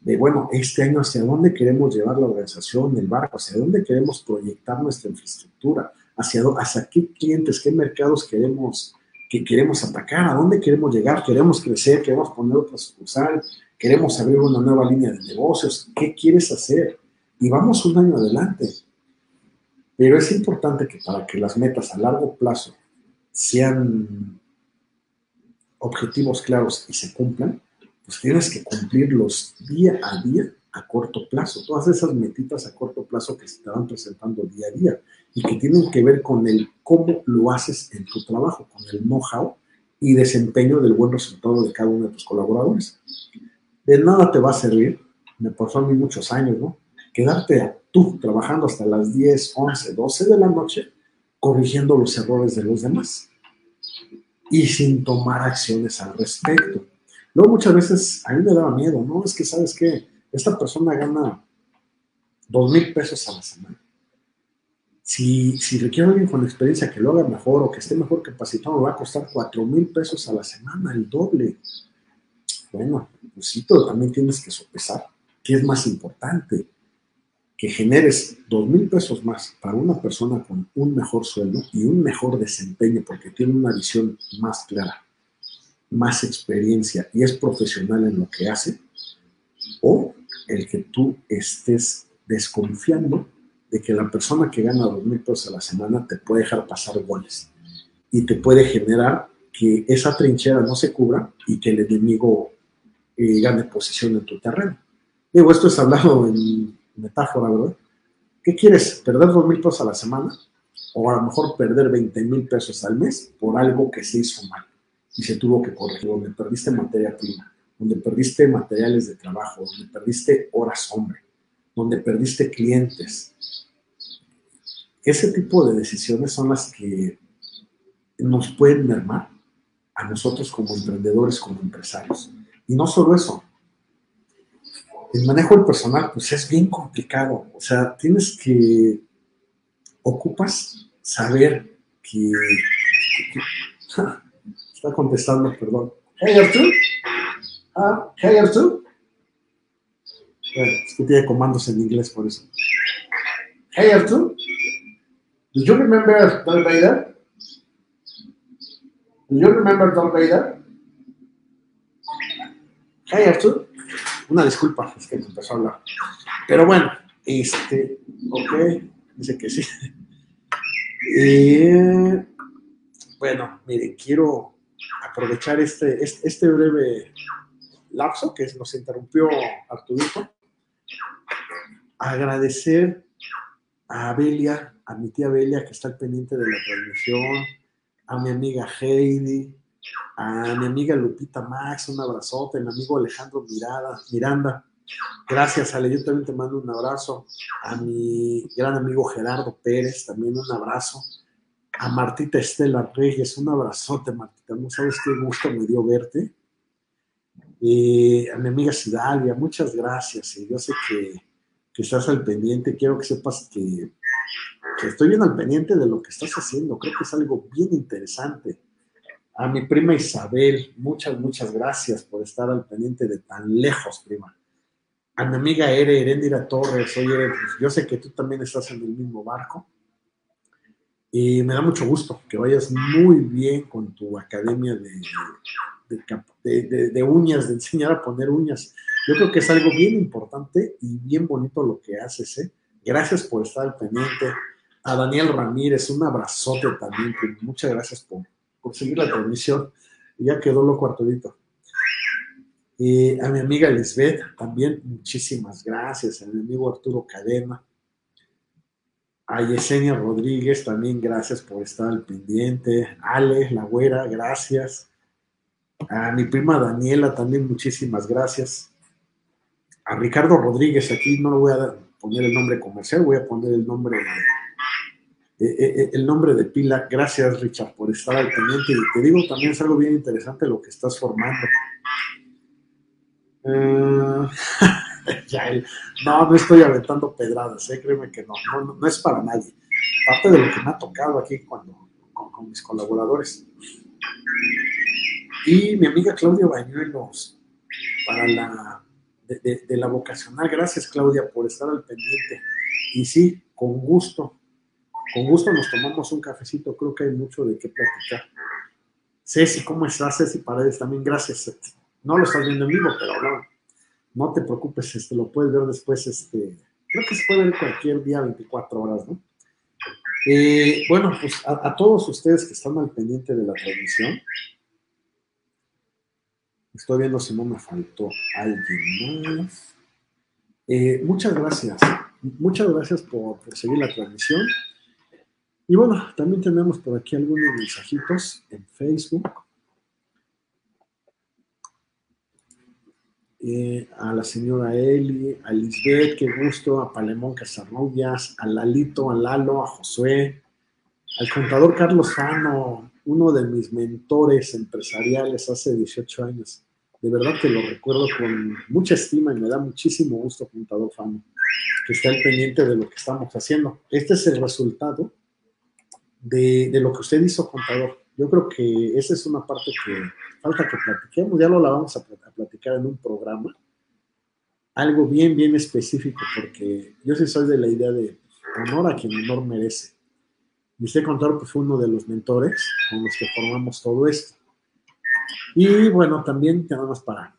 De, bueno, este año hacia dónde queremos llevar la organización, el barco, hacia dónde queremos proyectar nuestra infraestructura, hacia, hacia qué clientes, qué mercados queremos que queremos atacar, a dónde queremos llegar, queremos crecer, queremos poner otra sucursal, queremos abrir una nueva línea de negocios, ¿qué quieres hacer? Y vamos un año adelante. Pero es importante que para que las metas a largo plazo sean objetivos claros y se cumplan, pues tienes que cumplirlos día a día a corto plazo, todas esas metitas a corto plazo que se te van presentando día a día y que tienen que ver con el cómo lo haces en tu trabajo, con el know-how y desempeño del buen resultado de cada uno de tus colaboradores. De nada te va a servir, me pasó a mí muchos años, ¿no? Quedarte tú trabajando hasta las 10, 11, 12 de la noche corrigiendo los errores de los demás y sin tomar acciones al respecto. Luego muchas veces a mí me daba miedo, ¿no? Es que, ¿sabes qué? Esta persona gana dos mil pesos a la semana si, si requiere alguien con experiencia que lo haga mejor o que esté mejor capacitado, me va a costar 4 mil pesos a la semana, el doble. Bueno, pues sí, pero también tienes que sopesar qué es más importante. Que generes 2 mil pesos más para una persona con un mejor sueldo y un mejor desempeño porque tiene una visión más clara, más experiencia y es profesional en lo que hace, o el que tú estés desconfiando de que la persona que gana dos mil pesos a la semana te puede dejar pasar goles y te puede generar que esa trinchera no se cubra y que el enemigo eh, gane posición en tu terreno. Digo, esto es hablado en metáfora, ¿verdad? ¿Qué quieres? ¿Perder dos mil pesos a la semana? O a lo mejor perder 20 mil pesos al mes por algo que se hizo mal y se tuvo que corregir, donde perdiste materia prima, donde perdiste materiales de trabajo, donde perdiste horas hombre, donde perdiste clientes, ese tipo de decisiones son las que nos pueden mermar a nosotros como emprendedores, como empresarios. Y no solo eso, el manejo del personal, pues es bien complicado. O sea, tienes que, ocupas saber que, [LAUGHS] está contestando, perdón. Hey Arthur, ah, hey Arthur. Bueno, es que tiene comandos en inglés por eso. Hey Arthur, do you remember Darth Vader? Do you remember Darth? Hey Arthur. Una disculpa, es que empezó a hablar. Pero bueno, este, ok, dice que sí. Eh, bueno, miren, quiero aprovechar este, este, este, breve lapso que nos interrumpió Arturito. Agradecer a Belia, a mi tía Belia que está al pendiente de la transmisión, a mi amiga Heidi, a mi amiga Lupita Max, un abrazote, mi amigo Alejandro Mirada, Miranda. Gracias, Ale, yo también te mando un abrazo. A mi gran amigo Gerardo Pérez, también un abrazo. A Martita Estela Reyes, un abrazote, Martita. No sabes qué gusto me dio verte. Y a mi amiga Sidalia, muchas gracias. Y yo sé que, que, estás al pendiente. Quiero que sepas que, que estoy bien al pendiente de lo que estás haciendo. Creo que es algo bien interesante a mi prima Isabel, muchas, muchas gracias por estar al pendiente de tan lejos, prima. A mi amiga Ere, Erendira Torres, oye, pues, yo sé que tú también estás en el mismo barco. Y me da mucho gusto que vayas muy bien con tu academia de, de, uñas, de enseñar a poner uñas. Yo creo que es algo bien importante y bien bonito lo que haces. ¿eh? Gracias por estar al pendiente. A Daniel Ramírez, un abrazote también. Muchas gracias por, por seguir la transmisión. Ya quedó lo cuartudito. Y a mi amiga Lisbeth también, muchísimas gracias. A mi amigo Arturo Cadena. A Yesenia Rodríguez también, gracias por estar al pendiente. Ale, la güera, gracias. A mi prima Daniela también, muchísimas gracias. A Ricardo Rodríguez, aquí no voy a poner el nombre comercial, voy a poner el nombre eh, eh, eh, el nombre de pila. Gracias, Richard, por estar al pendiente. Y te digo, también es algo bien interesante lo que estás formando. [LAUGHS] no, no estoy aventando pedradas, créeme que no, no, es para nadie. Parte de lo que me ha tocado aquí cuando, con, mis colaboradores. Y mi amiga Claudia Bañuelos, para la de la vocacional. Gracias, Claudia, por estar al pendiente. Y sí, con gusto, con gusto nos tomamos un cafecito, creo que hay mucho de qué platicar. Ceci, ¿cómo estás? Ceci Paredes, también gracias. No lo estás viendo en vivo, pero no, no te preocupes, este, lo puedes ver después, este, creo que se puede ver cualquier día, 24 horas, ¿no? Eh, bueno, pues a, todos ustedes que están al pendiente de la transmisión, estoy viendo si no me faltó alguien más. Eh, muchas gracias, muchas gracias por seguir la transmisión. Y bueno, también tenemos por aquí algunos mensajitos en Facebook. Eh, a la señora Eli, a Lisbeth, qué gusto, a Palemón Casarrubias, a Lalito, a Lalo, a Josué, al contador Carlos Fano, uno de mis mentores empresariales hace 18 años. De verdad que lo recuerdo con mucha estima y me da muchísimo gusto, contador Fano, que esté al pendiente de lo que estamos haciendo. Este es el resultado de, lo que usted hizo, contador. Yo creo que esa es una parte que falta que platiquemos, ya lo la vamos a, platicar en un programa. Algo bien, bien específico, porque yo sí soy de la idea de honor a quien honor merece. Y usted, contador, pues fue uno de los mentores con los que formamos todo esto. Y bueno, también nada más para...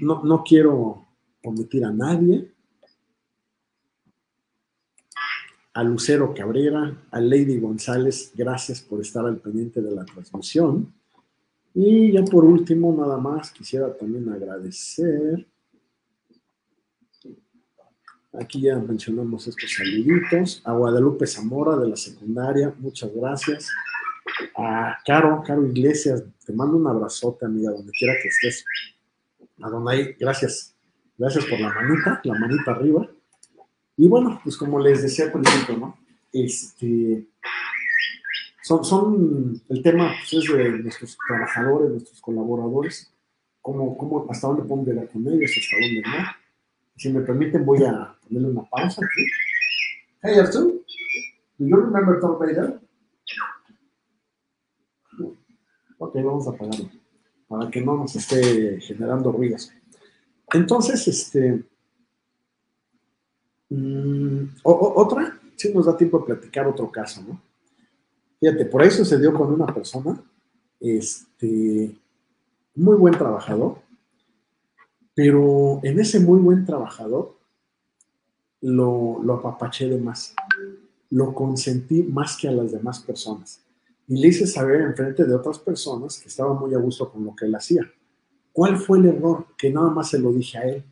No, no quiero omitir a nadie, a Lucero Cabrera, a Lady González, gracias por estar al pendiente de la transmisión. Y ya por último, nada más, quisiera también agradecer. Aquí ya mencionamos estos saluditos. A Guadalupe Zamora de la secundaria, muchas gracias. A Caro, Caro Iglesias, te mando un abrazote, amiga, donde quiera que estés. A Donay, gracias. Gracias por la manita, la manita arriba. Y bueno, pues como les decía por ejemplo, ¿no? Este, son, son el tema pues, es de nuestros trabajadores, nuestros colaboradores, cómo, cómo, hasta dónde podemos llegar con ellos, hasta dónde no. Si me permiten, voy a ponerle una pausa aquí. Hey, Arthur, do you remember Darth Vader? Ok, vamos a apagarlo para que no nos esté generando ruidos. Entonces, este. Mm, otra, si nos da tiempo de platicar otro caso, ¿no? Fíjate, por ahí sucedió con una persona, este, muy buen trabajador, pero en ese muy buen trabajador lo, lo apapaché de más, lo consentí más que a las demás personas y le hice saber en frente de otras personas que estaba muy a gusto con lo que él hacía. ¿Cuál fue el error? Que nada más se lo dije a él,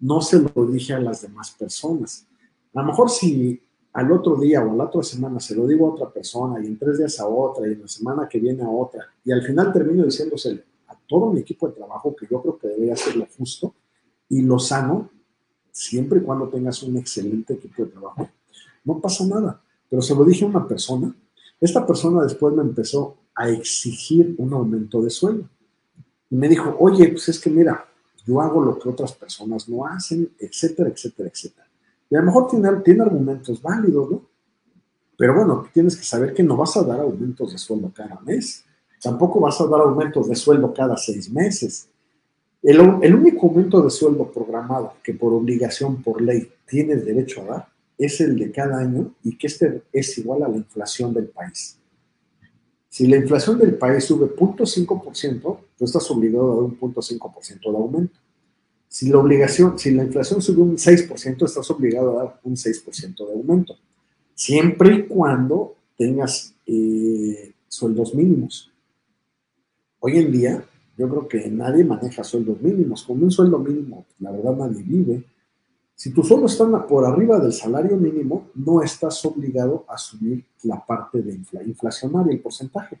no se lo dije a las demás personas. A lo mejor si al otro día o a la otra semana se lo digo a otra persona y en tres días a otra y en la semana que viene a otra y al final termino diciéndose a todo mi equipo de trabajo que yo creo que debería ser lo justo y lo sano, siempre y cuando tengas un excelente equipo de trabajo, no pasa nada. Pero se lo dije a una persona esta persona después me empezó a exigir un aumento de sueldo. Y me dijo, oye, pues es que mira, yo hago lo que otras personas no hacen, etcétera, etcétera, etcétera. Y a lo mejor tiene, tiene argumentos válidos, ¿no? Pero bueno, tienes que saber que no vas a dar aumentos de sueldo cada mes. Tampoco vas a dar aumentos de sueldo cada seis meses. El, el único aumento de sueldo programado que por obligación, por ley, tienes derecho a dar es el de cada año y que este es igual a la inflación del país. Si la inflación del país sube 0.5%, tú estás obligado a dar un 0.5% de aumento. Si la obligación, si la inflación sube un 6%, estás obligado a dar un 6% de aumento. Siempre y cuando tengas eh, sueldos mínimos. Hoy en día, yo creo que nadie maneja sueldos mínimos. Con un sueldo mínimo, la verdad, nadie vive. Si tú solo estás por arriba del salario mínimo, no estás obligado a subir la parte de inflacionaria, el porcentaje.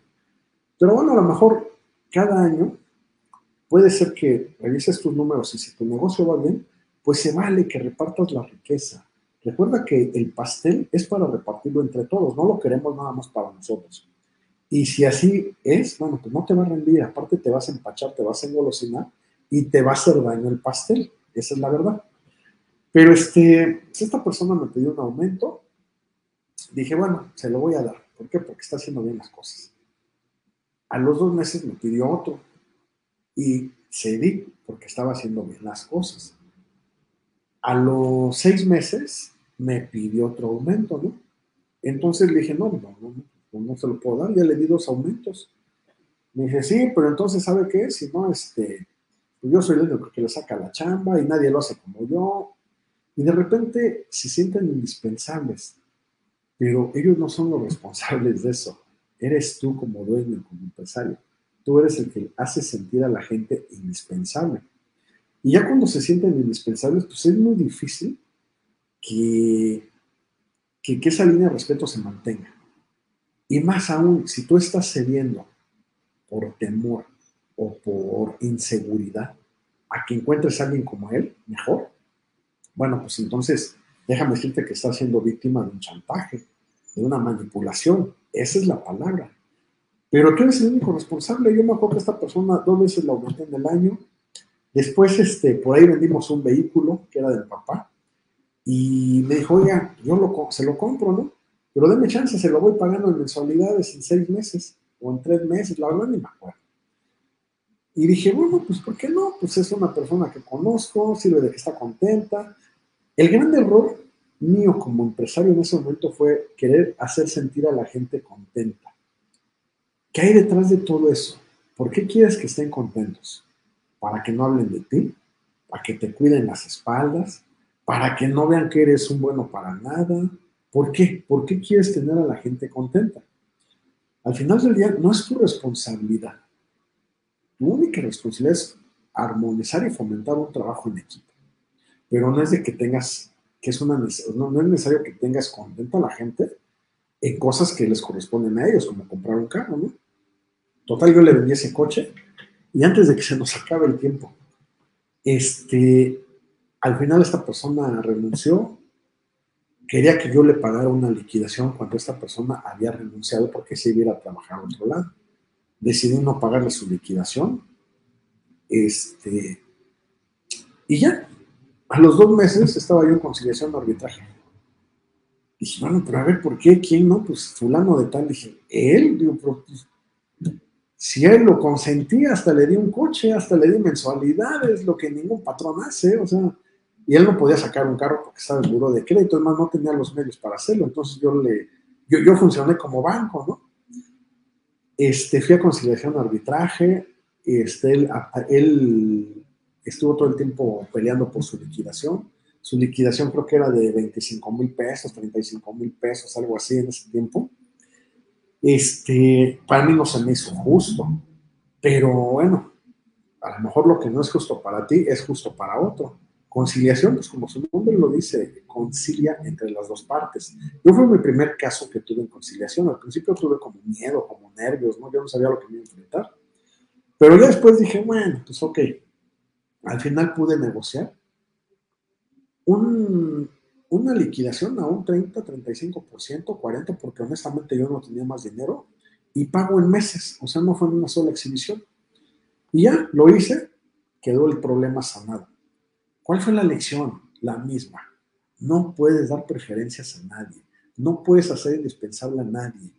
Pero bueno, a lo mejor cada año puede ser que revises tus números y si tu negocio va bien, pues se vale que repartas la riqueza. Recuerda que el pastel es para repartirlo entre todos, no lo queremos nada más para nosotros. Y si así es, bueno, pues no te va a rendir, aparte te vas a empachar, te vas a engolosinar y te va a hacer daño el pastel. Esa es la verdad. Pero este, si esta persona me pidió un aumento, dije, bueno, se lo voy a dar. ¿Por qué? Porque está haciendo bien las cosas. A los dos meses me pidió otro y cedí porque estaba haciendo bien las cosas. A los seis meses me pidió otro aumento, ¿no? Entonces le dije, no, no, no, no, se lo puedo dar, ya le di dos aumentos. Me dije, sí, pero entonces, ¿sabe qué? Si no, este, pues yo soy el único que le saca la chamba y nadie lo hace como yo, y de repente se sienten indispensables, pero ellos no son los responsables de eso. Eres tú como dueño, como empresario. Tú eres el que hace sentir a la gente indispensable. Y ya cuando se sienten indispensables, pues es muy difícil que, que, esa línea de respeto se mantenga. Y más aún, si tú estás cediendo por temor o por inseguridad a que encuentres a alguien como él, mejor, bueno, pues entonces déjame decirte que estás siendo víctima de un chantaje, de una manipulación. Esa es la palabra. Pero tú eres el único responsable. Yo me acuerdo que esta persona dos veces la aumenté en el año. Después, este, por ahí vendimos un vehículo que era del papá. Y me dijo, oiga, yo se lo compro, ¿no? Pero déme chance, se lo voy pagando en mensualidades en seis meses o en tres meses. La verdad ni me acuerdo. Y dije, bueno, pues ¿por qué no? Pues es una persona que conozco, sirve de que está contenta. El gran error mío como empresario en ese momento fue querer hacer sentir a la gente contenta. ¿Qué hay detrás de todo eso? ¿Por qué quieres que estén contentos? ¿Para que no hablen de ti? ¿Para que te cuiden las espaldas? ¿Para que no vean que eres un bueno para nada? ¿Por qué? ¿Por qué quieres tener a la gente contenta? Al final del día no es tu responsabilidad tu única responsabilidad es armonizar y fomentar un trabajo en equipo. Pero no es de que tengas, que es una, no, es necesario que tengas contenta a la gente en cosas que les corresponden a ellos, como comprar un carro, ¿no? Total, yo le vendí ese coche y antes de que se nos acabe el tiempo, este, al final esta persona renunció, quería que yo le pagara una liquidación cuando esta persona había renunciado porque se iba a trabajar a otro lado. Decidí no pagarle su liquidación. Este, y ya, a los dos meses estaba yo en conciliación de arbitraje. Dije, bueno, pero a ver, ¿por qué? ¿Quién no? Pues fulano de tal. Dije, él, digo, pues, si él lo consentía, hasta le di un coche, hasta le di mensualidades, lo que ningún patrón hace, o sea, y él no podía sacar un carro porque estaba en buro de crédito, además no tenía los medios para hacerlo, entonces yo le, yo, yo funcioné como banco, ¿no? Este, fui a conciliación arbitraje, este, él estuvo todo el tiempo peleando por su liquidación, su liquidación creo que era de 25 mil pesos, 35 mil pesos, algo así en ese tiempo, este, para mí no se me hizo justo, pero bueno, a lo mejor lo que no es justo para ti es justo para otro. Conciliación, pues como su nombre lo dice, concilia entre las dos partes. Yo fue mi primer caso que tuve en conciliación. Al principio tuve como miedo, como nervios, ¿no? Yo no sabía lo que me iba a enfrentar. Pero ya después dije, bueno, pues ok. Al final pude negociar un, una liquidación a un 30, 35%, 40%, porque honestamente yo no tenía más dinero y pago en meses, o sea, no fue en una sola exhibición. Y ya, lo hice, quedó el problema sanado. ¿Cuál fue la lección? La misma. No puedes dar preferencias a nadie, no puedes hacer indispensable a nadie,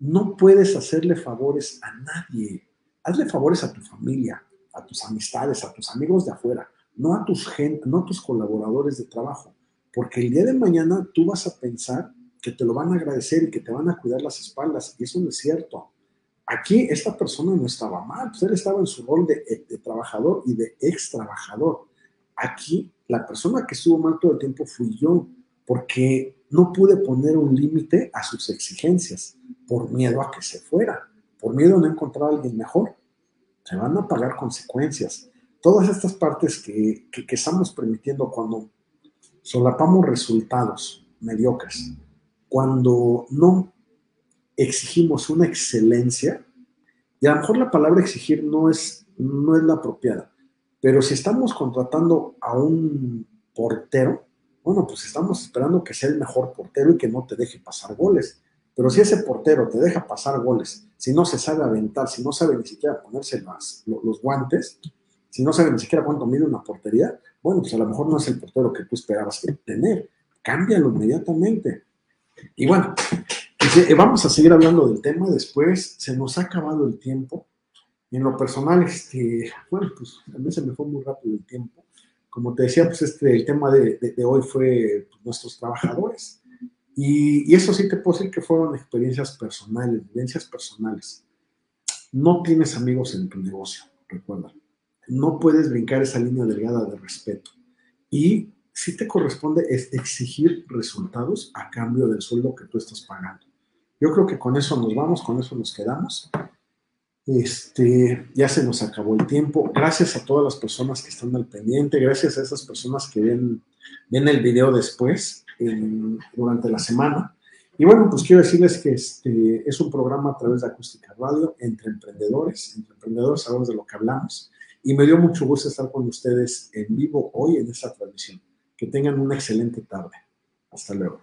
no puedes hacerle favores a nadie. Hazle favores a tu familia, a tus amistades, a tus amigos de afuera, no a tus gente, no a tus colaboradores de trabajo porque el día de mañana tú vas a pensar que te lo van a agradecer y que te van a cuidar las espaldas, y eso no es cierto. Aquí esta persona no estaba mal, pues él estaba en su rol de, trabajador y de ex trabajador. Aquí la persona que estuvo mal todo el tiempo fui yo, porque no pude poner un límite a sus exigencias por miedo a que se fuera, por miedo a no encontrar a alguien mejor. Se van a pagar consecuencias. Todas estas partes que, que estamos permitiendo cuando solapamos resultados mediocres. Cuando no exigimos una excelencia, y a lo mejor la palabra exigir no es, no es la apropiada, pero si estamos contratando a un portero, bueno, pues estamos esperando que sea el mejor portero y que no te deje pasar goles. Pero si ese portero te deja pasar goles, si no se sabe aventar, si no sabe ni siquiera ponerse los guantes, si no sabe ni siquiera cuánto mide una portería, bueno, pues a lo mejor no es el portero que tú esperabas tener. Cámbialo inmediatamente. Y bueno, pues, eh, vamos a seguir hablando del tema después. Se nos ha acabado el tiempo. En lo personal, este, bueno, pues a se me fue muy rápido el tiempo. Como te decía, pues este, el tema de, hoy fue pues, nuestros trabajadores. Y, y, eso sí te puedo decir que fueron experiencias personales, vivencias personales. No tienes amigos en tu negocio, recuerda no puedes brincar esa línea delgada de respeto. Y si te corresponde es exigir resultados a cambio del sueldo que tú estás pagando. Yo creo que con eso nos vamos, con eso nos quedamos. Este, ya se nos acabó el tiempo. Gracias a todas las personas que están al pendiente, gracias a esas personas que ven, ven el video después, durante la semana. Y bueno, pues quiero decirles que este es un programa a través de Acústica Radio entre emprendedores, entre emprendedores sabemos de lo que hablamos y me dio mucho gusto estar con ustedes en vivo hoy en esta transmisión. Que tengan una excelente tarde. Hasta luego.